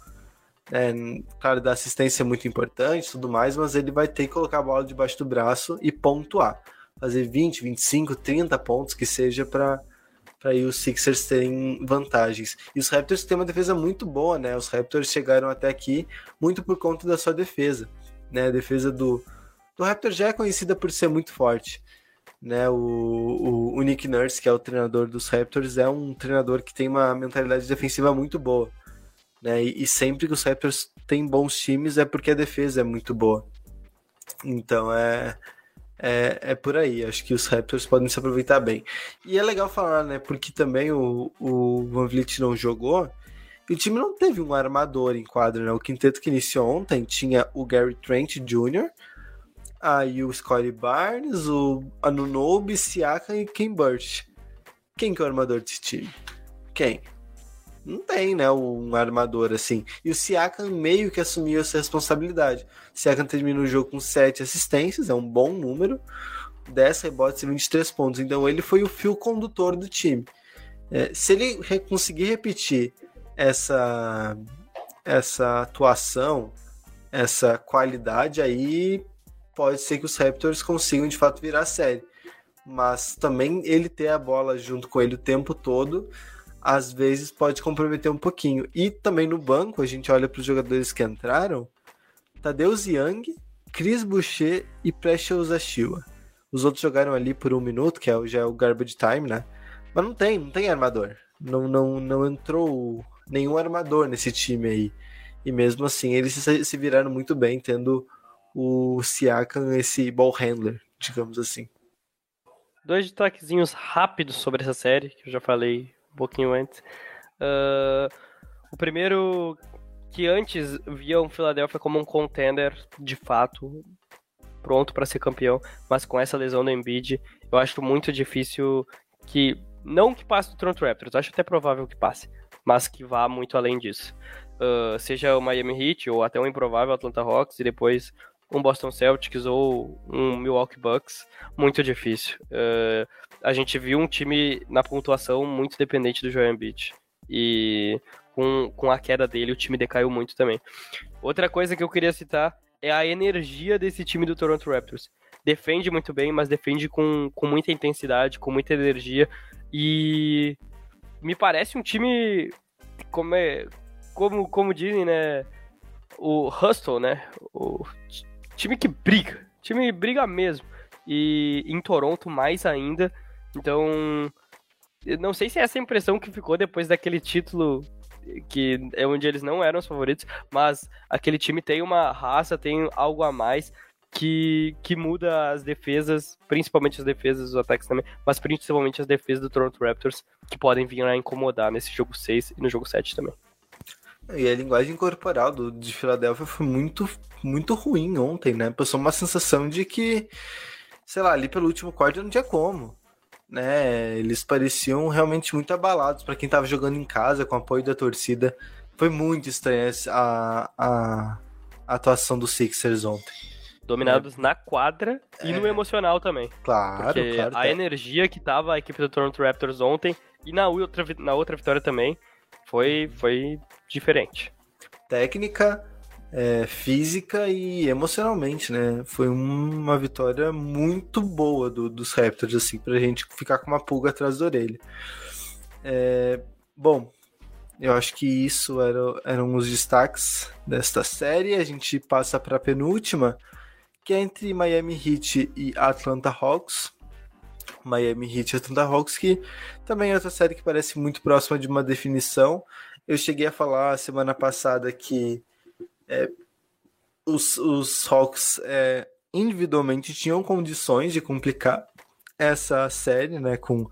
É, claro, da assistência é muito importante tudo mais, mas ele vai ter que colocar a bola debaixo do braço e pontuar. Fazer 20, 25, 30 pontos que seja para aí os Sixers terem vantagens. E os Raptors têm uma defesa muito boa, né? Os Raptors chegaram até aqui muito por conta da sua defesa. Né? A defesa do, do Raptors já é conhecida por ser muito forte. Né? O, o, o Nick Nurse, que é o treinador dos Raptors, é um treinador que tem uma mentalidade defensiva muito boa. Né? E, e, sempre que os Raptors têm bons times é porque a defesa é muito boa. Então é, é, é por aí. Acho que os Raptors podem se aproveitar bem. E é legal falar, né? Porque também o, o Van Vliet não jogou. E o time não teve um armador em quadro, né? O quinteto que iniciou ontem tinha o Gary Trent Jr., aí o Scottie Barnes, o Anunobi, Siakam e Ken Burch. Quem que é o armador desse time? Quem? não tem, né, um armador assim. E o Siakam meio que assumiu essa responsabilidade. O Siakam termina o jogo com 7 assistências, é um bom número, 10 rebotes e 23 pontos. Então ele foi o fio condutor do time. É, se ele re conseguir repetir essa, essa atuação, essa qualidade, aí pode ser que os Raptors consigam de fato virar a série. Mas também ele ter a bola junto com ele o tempo todo às vezes pode comprometer um pouquinho. E também no banco, a gente olha para os jogadores que entraram, Tadeusz Young, Chris Boucher e Precious Achille. Os outros jogaram ali por um minuto, que é, já é o garbage time, né? Mas não tem, não tem armador. Não, não, não entrou nenhum armador nesse time aí. E mesmo assim, eles se viraram muito bem, tendo o Siakam, esse ball handler, digamos assim.
Dois destaquezinhos rápidos sobre essa série, que eu já falei um pouquinho antes. Uh, o primeiro que antes via o Philadelphia como um contender de fato, pronto para ser campeão, mas com essa lesão do Embiid, eu acho muito difícil que não que passe do Toronto Raptors, acho até provável que passe, mas que vá muito além disso. Uh, seja o Miami Heat ou até um improvável Atlanta Hawks e depois um Boston Celtics ou um Milwaukee Bucks, muito difícil. Uh, a gente viu um time na pontuação muito dependente do Joel Embiid. E com, com a queda dele, o time decaiu muito também. Outra coisa que eu queria citar é a energia desse time do Toronto Raptors. Defende muito bem, mas defende com, com muita intensidade, com muita energia. E me parece um time, como, é, como, como dizem, né? O hustle, né? O time que briga. Time briga mesmo. E em Toronto, mais ainda. Então, eu não sei se é essa impressão que ficou depois daquele título que é onde eles não eram os favoritos, mas aquele time tem uma raça, tem algo a mais que, que muda as defesas, principalmente as defesas, os ataques também, mas principalmente as defesas do Toronto Raptors, que podem vir a incomodar nesse jogo 6 e no jogo 7 também.
E a linguagem corporal do, de Filadélfia foi muito, muito ruim ontem, né? Passou uma sensação de que sei lá, ali pelo último quarto não tinha como. Né? Eles pareciam realmente muito abalados para quem tava jogando em casa com apoio da torcida. Foi muito estranha a, a, a atuação dos Sixers ontem.
Dominados é. na quadra e é. no emocional também.
Claro,
Porque
claro.
A tá. energia que tava a equipe do Toronto Raptors ontem e na outra, na outra vitória também foi, foi diferente.
Técnica, é, física e emocionalmente, né? Foi uma vitória muito boa do, dos Raptors, assim, pra gente ficar com uma pulga atrás da orelha. É, bom, eu acho que isso era, eram os destaques desta série. A gente passa para a penúltima, que é entre Miami Heat e Atlanta Hawks. Miami Heat e Atlanta Hawks, que também é outra série que parece muito próxima de uma definição. Eu cheguei a falar semana passada que é, os, os Hawks é, individualmente tinham condições de complicar essa série, né? Com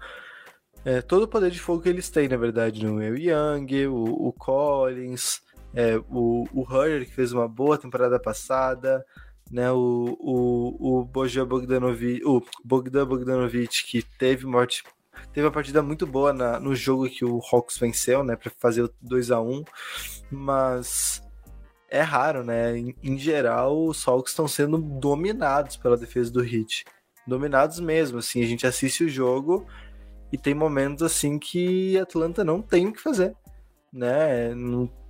é, todo o poder de fogo que eles têm, na verdade, no Will Young, o, o Collins, é, o, o Hurry, que fez uma boa temporada passada, né? O, o, o Bojan Bogdanovic, o Bogdan Bogdanovic, que teve morte teve uma partida muito boa na, no jogo que o Hawks venceu, né, para fazer o 2 a 1 mas é raro, né? Em, em geral, os Hawks estão sendo dominados pela defesa do Heat. Dominados mesmo, assim, a gente assiste o jogo e tem momentos assim que Atlanta não tem o que fazer, né?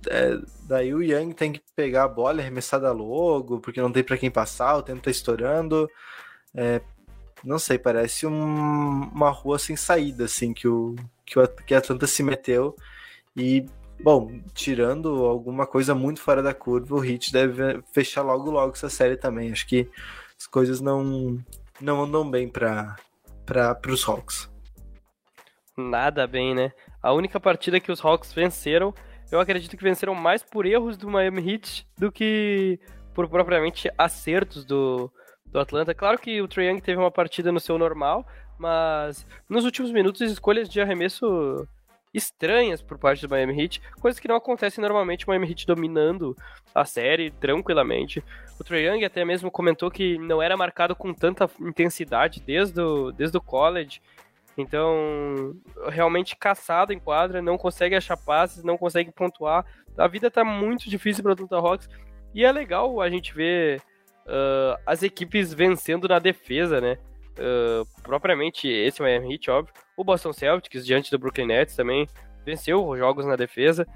É, daí o Young tem que pegar a bola e arremessar da logo, porque não tem para quem passar, o tempo tá estourando. É, não sei, parece um, uma rua sem saída, assim, que o que, o, que a Atlanta se meteu. E Bom, tirando alguma coisa muito fora da curva, o Heat deve fechar logo logo essa série também. Acho que as coisas não não andam bem para os Hawks.
Nada bem, né? A única partida que os Hawks venceram, eu acredito que venceram mais por erros do Miami Heat do que por propriamente acertos do, do Atlanta. Claro que o Trae Young teve uma partida no seu normal, mas nos últimos minutos escolhas de arremesso estranhas por parte do Miami Heat, coisas que não acontecem normalmente, o Miami Heat dominando a série tranquilamente. O Trae Young até mesmo comentou que não era marcado com tanta intensidade desde o, desde o college, então realmente caçado em quadra, não consegue achar passes, não consegue pontuar. A vida tá muito difícil para o Atlanta Hawks e é legal a gente ver uh, as equipes vencendo na defesa, né? Uh, propriamente esse Miami Heat, óbvio. O Boston Celtics, diante do Brooklyn Nets, também venceu jogos na defesa.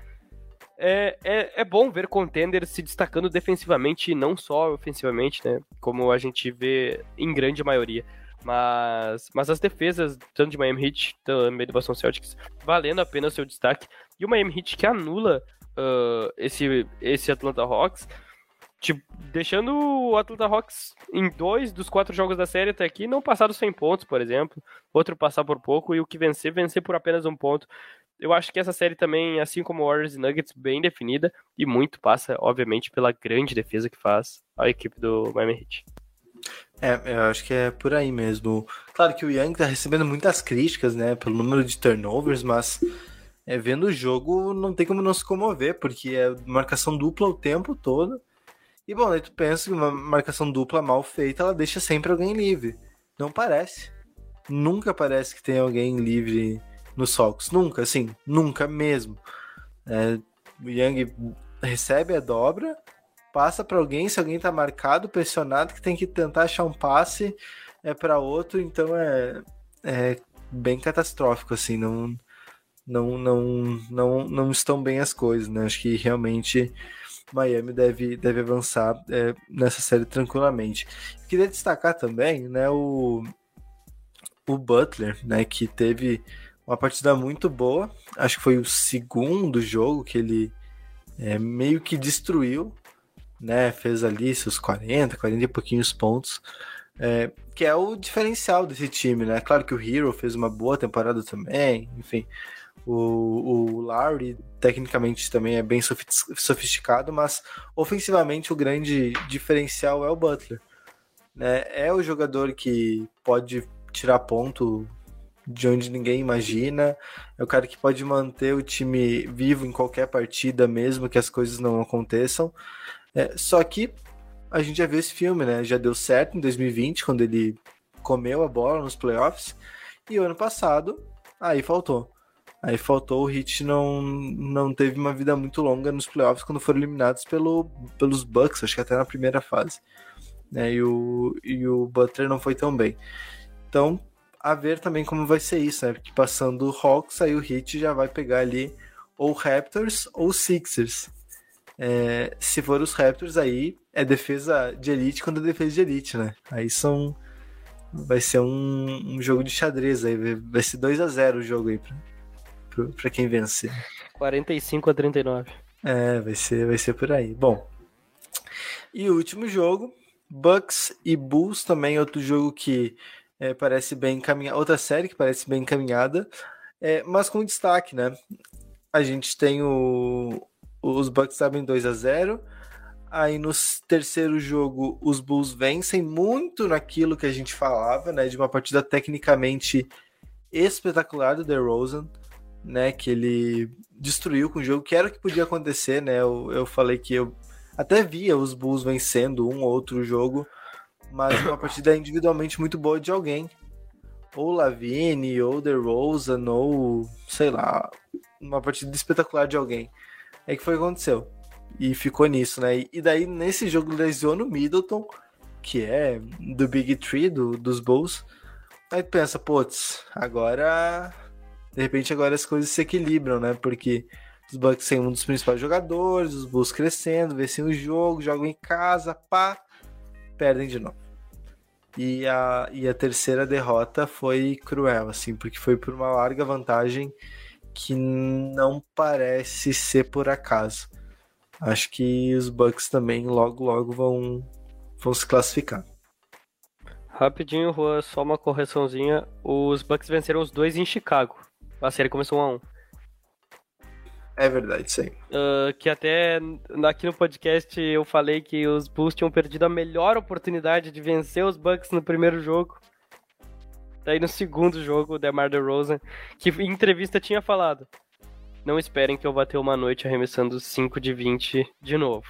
É, é, é bom ver contenders se destacando defensivamente e não só ofensivamente, né? Como a gente vê em grande maioria. Mas, mas as defesas, tanto de Miami Heat, também do Boston Celtics, valendo a pena seu destaque. E o Miami Heat que anula uh, esse, esse Atlanta Hawks, Tipo, deixando o Atlanta Hawks em dois dos quatro jogos da série até aqui, não passar dos 100 pontos, por exemplo. Outro passar por pouco e o que vencer, vencer por apenas um ponto. Eu acho que essa série também, assim como Warriors e Nuggets, bem definida e muito passa, obviamente, pela grande defesa que faz a equipe do Miami Heat.
É, eu acho que é por aí mesmo. Claro que o Young tá recebendo muitas críticas, né, pelo número de turnovers, mas é, vendo o jogo não tem como não se comover, porque é marcação dupla o tempo todo. E bom, aí tu pensa que uma marcação dupla mal feita, ela deixa sempre alguém livre. Não parece. Nunca parece que tem alguém livre nos Sox. Nunca, assim, nunca mesmo. É, o Young recebe a dobra, passa para alguém, se alguém tá marcado, pressionado, que tem que tentar achar um passe é para outro, então é, é bem catastrófico assim, não não não não não estão bem as coisas, né? Acho que realmente Miami deve, deve avançar é, nessa série tranquilamente. Queria destacar também né, o, o Butler, né, que teve uma partida muito boa. Acho que foi o segundo jogo que ele é, meio que destruiu, né? Fez ali seus 40, 40 e pouquinhos pontos. É, que é o diferencial desse time, né? Claro que o Hero fez uma boa temporada também, enfim. O, o Lowry, tecnicamente, também é bem sofisticado, mas ofensivamente o grande diferencial é o Butler. Né? É o jogador que pode tirar ponto de onde ninguém imagina, é o cara que pode manter o time vivo em qualquer partida, mesmo que as coisas não aconteçam. É, só que a gente já viu esse filme, né? Já deu certo em 2020, quando ele comeu a bola nos playoffs. E o ano passado, aí faltou. Aí faltou, o Heat não, não teve uma vida muito longa nos playoffs quando foram eliminados pelo, pelos Bucks, acho que até na primeira fase. Né? E, o, e o Butler não foi tão bem. Então, a ver também como vai ser isso, né? Porque passando o Hawks, aí o Heat já vai pegar ali ou Raptors ou Sixers. É, se for os Raptors, aí é defesa de elite contra defesa de elite, né? Aí são. Vai ser um, um jogo de xadrez aí. Vai ser 2 a 0 o jogo aí pra, pra quem vencer.
45 a 39.
É, vai ser, vai ser por aí. Bom. E o último jogo, Bucks e Bulls também, outro jogo que é, parece bem encaminhada. Outra série que parece bem encaminhada, é, mas com destaque, né? A gente tem o, os Bucks abrem 2 a 0 Aí no terceiro jogo, os Bulls vencem muito naquilo que a gente falava, né? De uma partida tecnicamente espetacular do DeRozan, né? Que ele destruiu com o jogo, que era o que podia acontecer, né? Eu, eu falei que eu até via os Bulls vencendo um ou outro jogo, mas uma partida individualmente muito boa de alguém. Ou Lavine, ou DeRozan, ou sei lá, uma partida espetacular de alguém. É que foi o que aconteceu. E ficou nisso, né? E daí, nesse jogo, lesiona o Middleton, que é do Big Tree, do, dos Bulls. Aí pensa, putz, agora. De repente, agora as coisas se equilibram, né? Porque os Bucks têm um dos principais jogadores, os Bulls crescendo, vencem o jogo, jogam em casa, pá, perdem de novo. E a, e a terceira derrota foi cruel, assim, porque foi por uma larga vantagem que não parece ser por acaso. Acho que os Bucks também logo logo vão, vão se classificar.
Rapidinho, Rua, só uma correçãozinha. Os Bucks venceram os dois em Chicago. A série começou 1 a 1
É verdade, sim.
Uh, que até aqui no podcast eu falei que os Bulls tinham perdido a melhor oportunidade de vencer os Bucks no primeiro jogo. Daí no segundo jogo, o DeMar DeRozan, que em entrevista tinha falado: Não esperem que eu vá ter uma noite arremessando 5 de 20 de novo.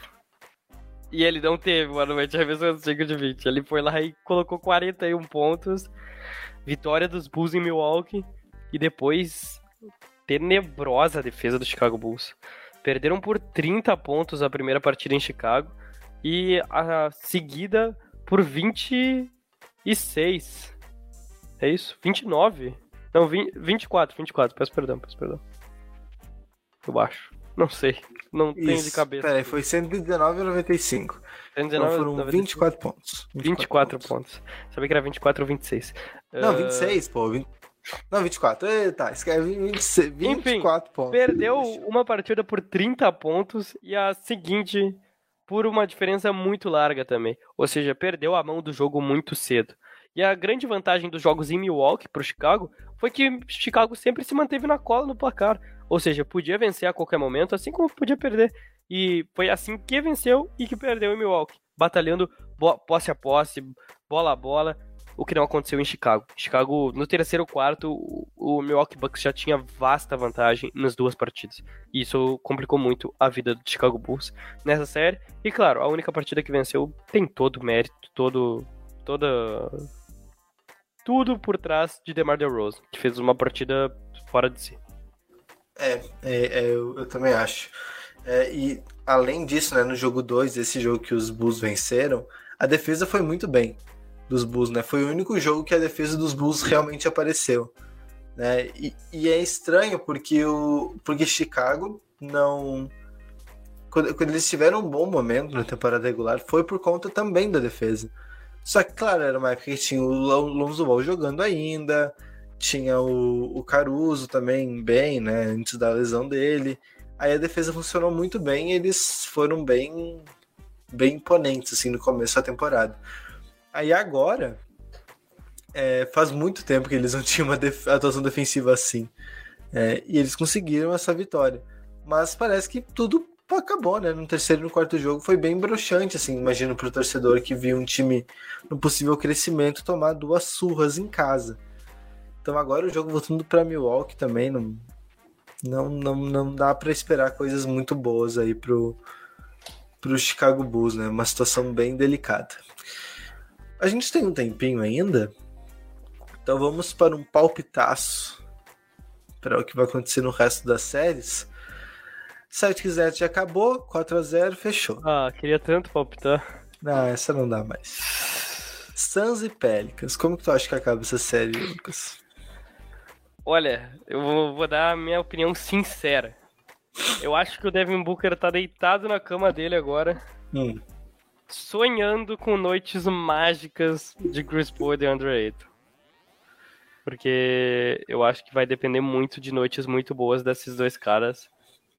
E ele não teve uma noite arremessando 5 de 20. Ele foi lá e colocou 41 pontos. Vitória dos Bulls em Milwaukee. E depois, tenebrosa defesa do Chicago Bulls. Perderam por 30 pontos a primeira partida em Chicago. E a seguida por 26. É isso? 29? Não, 20, 24, 24. Peço perdão, peço perdão. Eu acho. Não sei. Não tenho de cabeça.
Peraí, foi 119,95. 119, então foram 95. 24 pontos.
24, 24 pontos. pontos. Sabia que era 24 ou 26.
Não, uh... 26, pô. 20... Não, 24. Eita, escreve 26, 24 Enfim, pontos.
Perdeu uma partida por 30 pontos e a seguinte por uma diferença muito larga também. Ou seja, perdeu a mão do jogo muito cedo. E a grande vantagem dos jogos em Milwaukee para o Chicago foi que Chicago sempre se manteve na cola no placar. Ou seja, podia vencer a qualquer momento, assim como podia perder. E foi assim que venceu e que perdeu em Milwaukee. Batalhando posse a posse, bola a bola, o que não aconteceu em Chicago. Chicago, no terceiro quarto, o Milwaukee Bucks já tinha vasta vantagem nas duas partidas. E isso complicou muito a vida do Chicago Bulls nessa série. E claro, a única partida que venceu tem todo o mérito, todo, toda tudo por trás de DeMar DeRozan, que fez uma partida fora de si.
É, é, é eu, eu, também acho. É, e além disso, né, no jogo 2, esse jogo que os Bulls venceram, a defesa foi muito bem dos Bulls, né? Foi o único jogo que a defesa dos Bulls realmente apareceu. Né? E, e é estranho porque o porque Chicago não quando, quando, eles tiveram um bom momento na temporada regular foi por conta também da defesa. Só que, claro, era uma época que tinha o Lonzo Ball jogando ainda, tinha o, o Caruso também bem, né, antes da lesão dele. Aí a defesa funcionou muito bem eles foram bem, bem imponentes, assim, no começo da temporada. Aí agora, é, faz muito tempo que eles não tinham uma def atuação defensiva assim. É, e eles conseguiram essa vitória. Mas parece que tudo acabou, né? No terceiro e no quarto jogo foi bem broxante, assim, imagino para o torcedor que viu um time no possível crescimento tomar duas surras em casa. Então agora o jogo voltando para Milwaukee também não, não, não, não dá para esperar coisas muito boas aí pro, pro Chicago Bulls, né? Uma situação bem delicada. A gente tem um tempinho ainda, Então vamos para um palpitaço para o que vai acontecer no resto das séries. Celtics Nets já acabou, 4 a 0 fechou.
Ah, queria tanto palpitar.
Não, essa não dá mais. Suns e Pelicans, como que tu acha que acaba essa série, Lucas?
Olha, eu vou, vou dar a minha opinião sincera. Eu acho que o Devin Booker tá deitado na cama dele agora,
Hum,
sonhando com noites mágicas de Chris Paul e DeAndre Ayton. Porque eu acho que vai depender muito de noites muito boas desses dois caras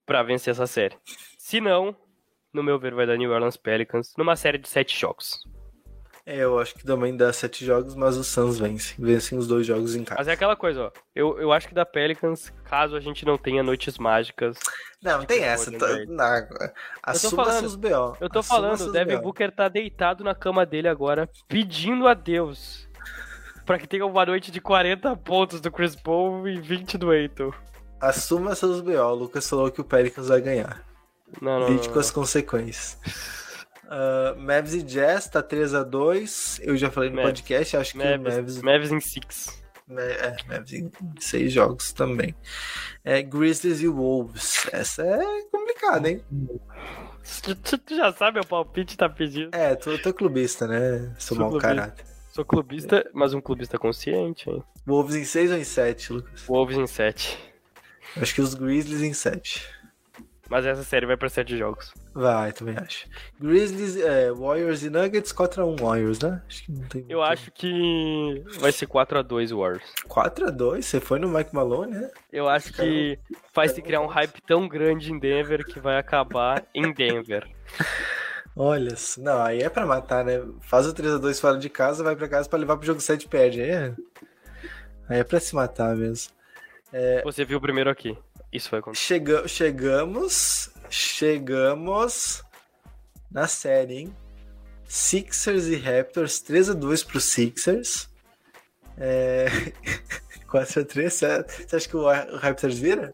pra vencer essa série. Se não, no meu ver, vai dar New Orleans Pelicans numa série de sete jogos.
é, eu acho que também dá sete jogos, mas os Suns vencem. Vencem os dois jogos em casa.
Mas é aquela coisa, ó. Eu, eu acho que da Pelicans, caso a gente não tenha noites mágicas.
Não, tem
Chris
essa. Tá, não, assuma
falando,
seus BO.
Eu tô falando, o Devin
BO.
Booker tá deitado na cama dele agora, pedindo a Deus pra que tenha uma noite de 40 pontos do Chris Paul e 20 do Aiton.
Assuma seus BO. O Lucas falou que o Pelicans vai ganhar.
Não, não,
Lide com as consequências. Uh, Mavs e Jazz tá 3x2. Eu já falei no
Mavs.
podcast, acho que o
Mavs,
Mavs.
Mavs em 6.
Ma- É, Mavs em seis jogos também. É, Grizzlies e Wolves. Essa é complicada, hein?
Tu, tu- tu já sabe, o palpite tá pedindo.
É, tu, tu é clubista, né? Sou
Sou
mau
clubista.
caráter.
Sou clubista, mas um clubista consciente, hein?
Wolves em 6 ou em 7, Lucas?
Wolves em 7.
Acho que os Grizzlies em 7.
Mas essa série vai pra 7 jogos.
Vai, também acho. Grizzlies, é, Warriors e Nuggets 4x1 Warriors, né? Acho que não tem
Eu
muito-
acho que vai ser 4x2 Warriors.
4x2, você foi no Mike Malone, né?
Eu acho que vai se criar um hype tão grande em Denver que vai acabar em Denver.
Olha, não, aí é pra matar, né? Faz o 3x2 fora de casa, vai pra casa pra levar pro jogo 7 e perde. Aí é, aí é pra se matar mesmo.
Você viu primeiro aqui. Isso vai acontecer.
Chega, chegamos, chegamos na série, hein? Sixers e Raptors, 3x2 pro Sixers. É... 4x3, você você acha que o o Raptors vira?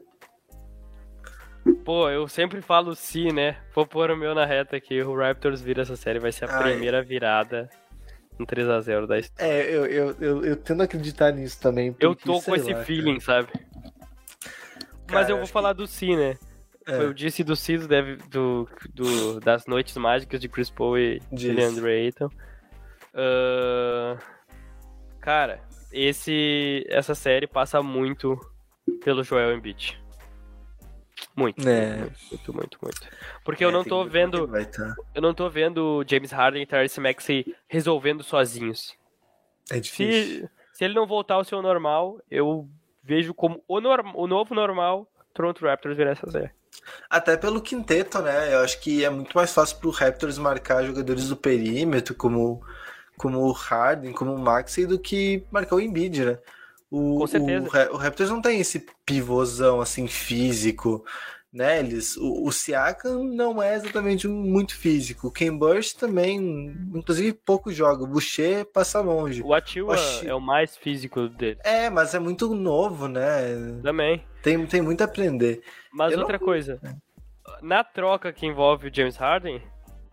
Pô, eu sempre falo se, né? Vou pôr o meu na reta aqui. O Raptors vira essa série. Vai ser a
Ai.
primeira virada no 3x0 da história.
É, eu, eu, eu, eu tendo a acreditar nisso também.
Eu tô com esse
lá,
feeling, sabe? Mas
Cara,
eu vou falar do Si, né?
É.
Eu disse do Si do, do, das noites mágicas de Chris Paul e
Diz.
DeAndre Ayton. Ahn, cara, esse, essa série passa muito pelo Joel Embiid. Muito,
É.
muito, muito, muito, muito. Porque eu
É,
não
tem
tô vendo
Vai tá.
eu não tô vendo James Harden e Tyrese Maxey resolvendo sozinhos.
É difícil.
Se, se ele não voltar ao seu normal, eu vejo como o, norm, o novo normal Toronto Raptors virar essa série.
Até pelo quinteto, né? Eu acho que é muito mais fácil pro Raptors marcar jogadores do perímetro, como, como o Harden, como o Maxey, do que marcar o Embiid, né? O,
Com certeza.
O, o Raptors não tem esse pivôzão, assim, físico, né? Eles, o, o Siakam não é exatamente muito físico. O Ken Burst também, inclusive, pouco joga. O Boucher passa longe.
O Atua
Oxi.
é o mais físico dele.
É, mas é muito novo, né?
Também.
Tem, tem muito a aprender.
Mas
Eu não-
outra coisa. Na troca que envolve o James Harden,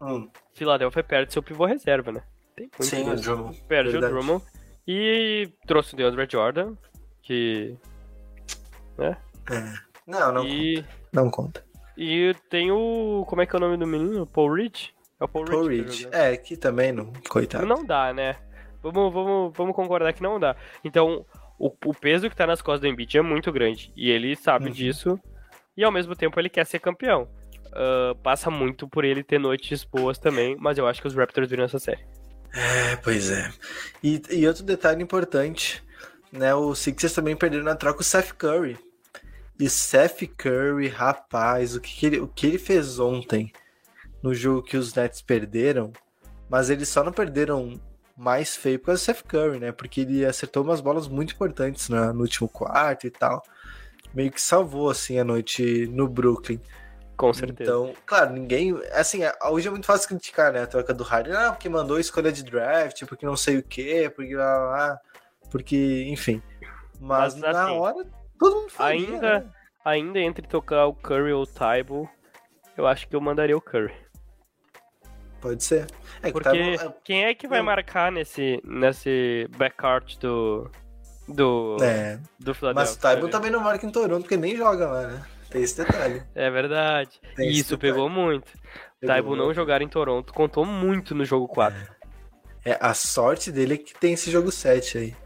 Hum,
Philadelphia perde seu pivô reserva, né? Tem muito
sim, o. Drummond.
Perde
verdade.
o Drummond. E trouxe o DeAndre Jordan, que...
Não, não,
E,
não conta.
e tem o... Como é que é o nome do menino? Paul Reed? É o Paul,
Paul
Reed. tá
Reed. É, que também não. Coitado.
Não dá, né? Vamos, vamos, vamos concordar que não dá. Então, o, o peso que tá nas costas do Embiid é muito grande. E ele sabe
Uhum.
disso. E ao mesmo tempo ele quer ser campeão. Ah, passa muito por ele ter noites boas também, mas eu acho que os Raptors viram essa série.
É, pois é. E, e outro detalhe importante, né? O Sixers também perdeu na troca o Seth Curry. E Seth Curry, rapaz, o que, que ele, o que ele fez ontem no jogo que os Nets perderam, mas eles só não perderam mais feio por causa do Seth Curry, né? Porque ele acertou umas bolas muito importantes na- no último quarto e tal. Meio que salvou, assim, a noite no Brooklyn.
Com certeza.
Então, claro, ninguém. Assim, é- hoje é muito fácil criticar, né? A troca do Harden. Ah, porque mandou escolha de draft, porque não sei o quê, porque lá, lá, lá, porque, enfim. Mas,
Mas,
na
assim,
hora, todo mundo faria,
ainda-
né?
Ainda entre tocar o Curry ou o Tybull, eu acho que eu mandaria o Curry.
Pode ser. É que
Porque
tá bom- é-
quem é que vai
Não.
marcar nesse, nesse backcourt do, do,
É,
do
mas
Philadelphia.
o Tybon também não marca em Toronto, porque nem joga lá, né? Tem esse detalhe.
É verdade.
Tem
isso pegou muito.
Pegou
Tybon não jogar em Toronto contou muito no jogo 4.
É, a sorte dele é que tem esse jogo 7 aí.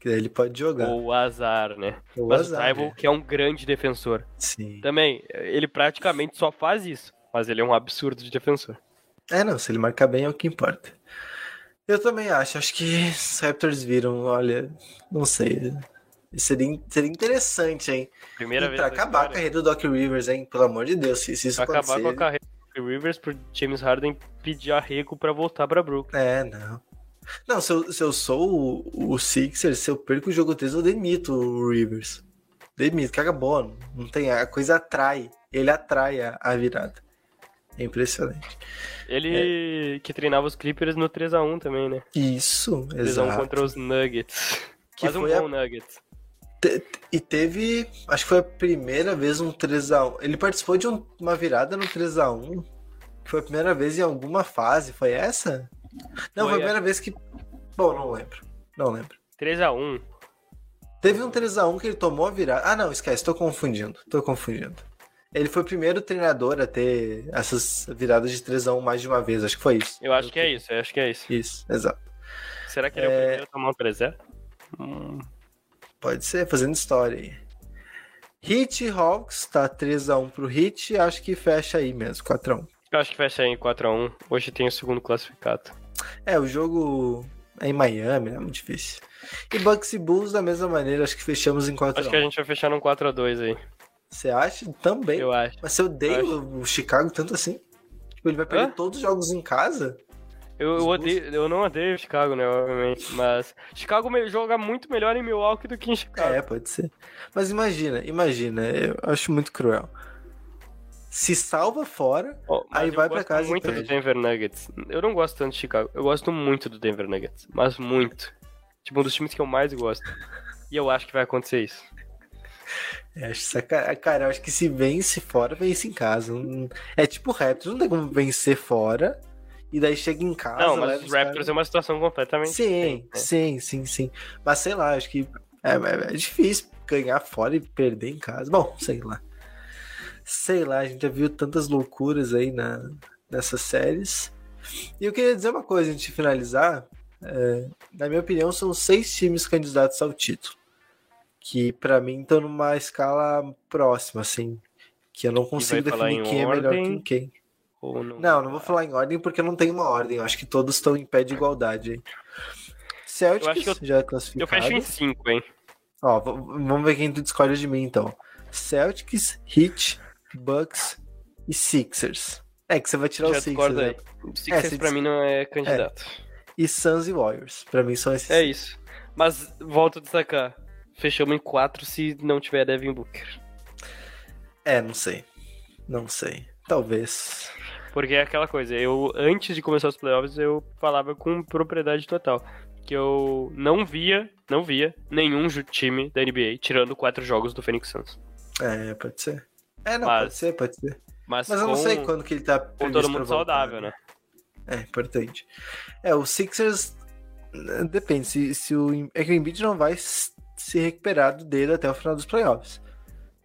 Que daí ele pode jogar.
Ou o azar, né?
Ou
Mas
azar,
o Tybon,
né?
que é um grande defensor.
Sim.
Também, ele praticamente só faz isso. Mas ele é um absurdo de defensor.
É, não, se ele marcar bem é o que importa. Eu também acho, acho que os Raptors viram, olha, não sei. Seria, seria interessante, hein?
Primeira
e
vez
pra acabar a
história.
carreira do Doc Rivers, hein? Pelo amor de Deus, se, se isso
Pra acabar
acontecer.
com a carreira do Rivers pro James Harden pedir arrego pra voltar pra Brooklyn.
É, não. Não, se eu, se eu sou o, o Sixers, se eu perco o jogo 3, eu demito o Rivers. Demito, que acabou. Não tem, a coisa atrai. Ele atrai a, a virada. É impressionante.
Ele que treinava os Clippers no 3x1 também, né?
Isso,
3x1
exato.
contra os Nuggets.
Que
Mas um
foi a-
bom Nuggets.
Te- E teve, acho que foi a primeira vez um 3x1. Ele participou de um- uma virada no 3x1. que Foi a primeira vez em alguma fase. Foi essa? Não, foi,
Foi
a primeira vez que. Bom, não lembro. Não lembro.
3x1.
Teve um 3x1 que ele tomou a virada. Ah, não, esquece, tô confundindo. Tô confundindo. Ele foi o primeiro treinador a ter essas viradas de 3x1 mais de uma vez. Acho que foi isso.
Eu acho que é isso, eu acho que é isso.
Isso, exato.
Será que ele é, o
É.
primeiro a tomar um 3x0? Hum,
Pode ser, fazendo história aí. Hit Hawks, tá 3x1 pro Hit. Acho que fecha aí mesmo, 4x1.
eu acho que fecha aí em 4x1. Hoje tem o segundo classificado.
É, o jogo é em Miami, né? Muito difícil. E Bucks e Bulls da mesma maneira, acho que fechamos em 4
Acho que a gente vai fechar num 4x2 aí.
Você acha? Também.
Eu acho.
Mas você odeia o Chicago tanto assim? Tipo, ele vai perder
Hã?
todos os jogos em casa?
Eu, eu, odeio, eu não odeio Chicago, né, obviamente. Mas Chicago joga muito melhor em Milwaukee do que em Chicago.
É, pode ser. Mas imagina, imagina, eu acho muito cruel. Se salva fora,
mas
Aí vai pra
gosto
casa e
muito do
perde.
Denver Nuggets. Eu não gosto tanto de Chicago. Eu gosto muito do Denver Nuggets. Mas muito. Tipo, um dos times que eu mais gosto. E eu acho que vai acontecer isso.
eu acho saca... cara, eu acho que se vence fora, vence em casa. Não- É tipo Raptors, não tem como vencer fora e daí chega em casa.
não, mas os Raptors
caras-
é uma situação completamente
Sim,
diferente, né?
sim, sim, sim. Mas sei lá, acho que é, é- é difícil ganhar fora e perder em casa. Bom, sei lá. Sei lá, a gente já viu tantas loucuras aí na, nessas séries. E eu queria dizer uma coisa antes de finalizar. É, na minha opinião, são seis times candidatos ao título. Que pra mim estão numa escala próxima, assim. Que eu não consigo definir
em
quem é melhor
ordem?
que quem.
Ou não?
Não, não vou falar em ordem porque não tem uma ordem. Eu acho que todos estão em pé de igualdade. Celtics
Eu eu-
já é
Eu
classificado.
fecho em 5, hein?
Ó, vamos ver quem tu discorda de mim então. Celtics, Heat, Bucks e Sixers. É que você vai tirar
Já
os Sixers, né?
aí. O Sixers
se
pra mim não é candidato.
E Suns e Warriors. Pra mim são esses.
É isso. Mas volto a destacar. Fechamos em 4 se não tiver Devin Booker.
É, não sei. Não sei. Talvez.
Porque é aquela coisa, eu antes de começar os playoffs eu falava com propriedade total que eu não via, não via nenhum time da NBA tirando quatro jogos do Phoenix Suns.
É, pode ser. É, não,
Mas-
pode ser, pode ser.
Mas,
Mas eu não sei quando que ele tá
com todo mundo
voltar,
saudável, né?
É, importante. É, o Sixers. né, Depende, se, se o. É que o Embiid não vai se recuperar do dedo até o final dos playoffs.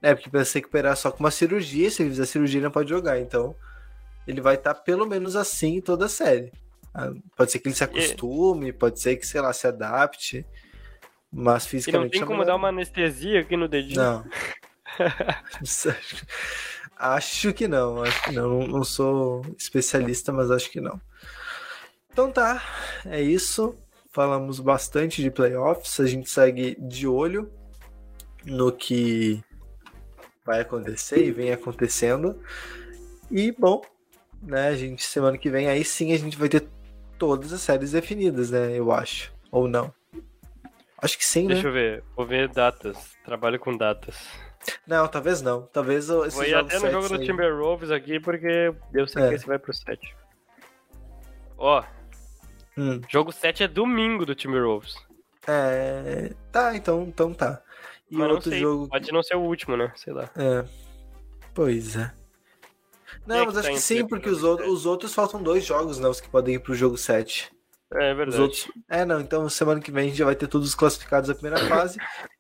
É, porque pra se recuperar só com uma cirurgia, se ele fizer cirurgia, ele não pode jogar. Então, ele vai estar pelo menos assim em toda a série. Ah, Pode ser que ele se acostume, pode ser que, sei lá, se adapte. Mas
E não
fisicamente.
tem
não
como dar uma anestesia aqui no dedinho.
Não. acho que não, acho que. Não- Não sou especialista, mas acho que não. Então tá, é isso. Falamos bastante de playoffs. A gente segue de olho no que vai acontecer e vem acontecendo. E bom, né, gente semana que vem aí sim a gente vai ter todas as séries definidas, né, eu acho. Ou não. Acho que sim, né?
Deixa eu ver, vou ver datas. Trabalho com datas.
Não, talvez não. Talvez esses
Vou ir até no jogo do Timberwolves aqui porque eu sei
É.
que esse vai pro 7. Ó,
Hum,
jogo 7 é domingo do Timberwolves.
é... Tá, então, então tá. E
Mas
outro jogo.
pode não ser o último, né? Sei lá.
É. Pois é. Não,
é
mas
que
acho
tá
que sim, porque os, outros,
sete?
os outros faltam dois jogos, né? Os que podem ir pro jogo 7.
É
Os
verdade.
outros. É, não, então semana que vem a gente já vai ter todos os classificados da primeira fase.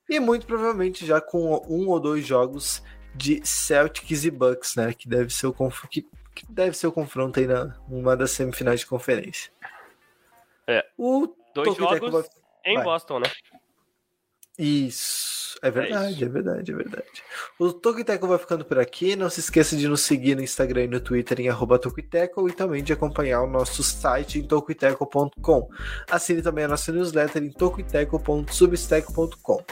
e muito provavelmente já com um ou dois jogos de Celtics e Bucks, né? Que deve ser o, conf... que, que deve ser o confronto aí na uma das semifinais de conferência.
É.
O
Dois
Teco
jogos em. Boston, né?
Isso. É verdade,
isso.
é, verdade, é verdade. O Tocoiteco vai ficando por aqui. Não se esqueça de nos seguir no Instagram e no Twitter em arroba Tocoiteco e também de acompanhar o nosso site em tocoiteco.com. Assine também a nossa newsletter em tocoiteco.substack.com.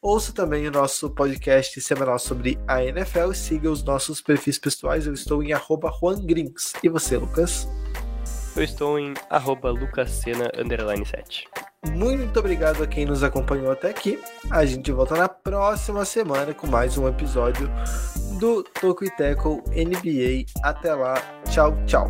Ouça também o nosso podcast semanal sobre a NFL e siga os nossos perfis pessoais. Eu estou em arroba Juan Grinks. E você, Lucas?
Eu estou em lucascena7.
Muito obrigado a quem nos acompanhou até aqui. A gente volta na próxima semana com mais um episódio do Toco e Teco NBA. Até lá, tchau, tchau.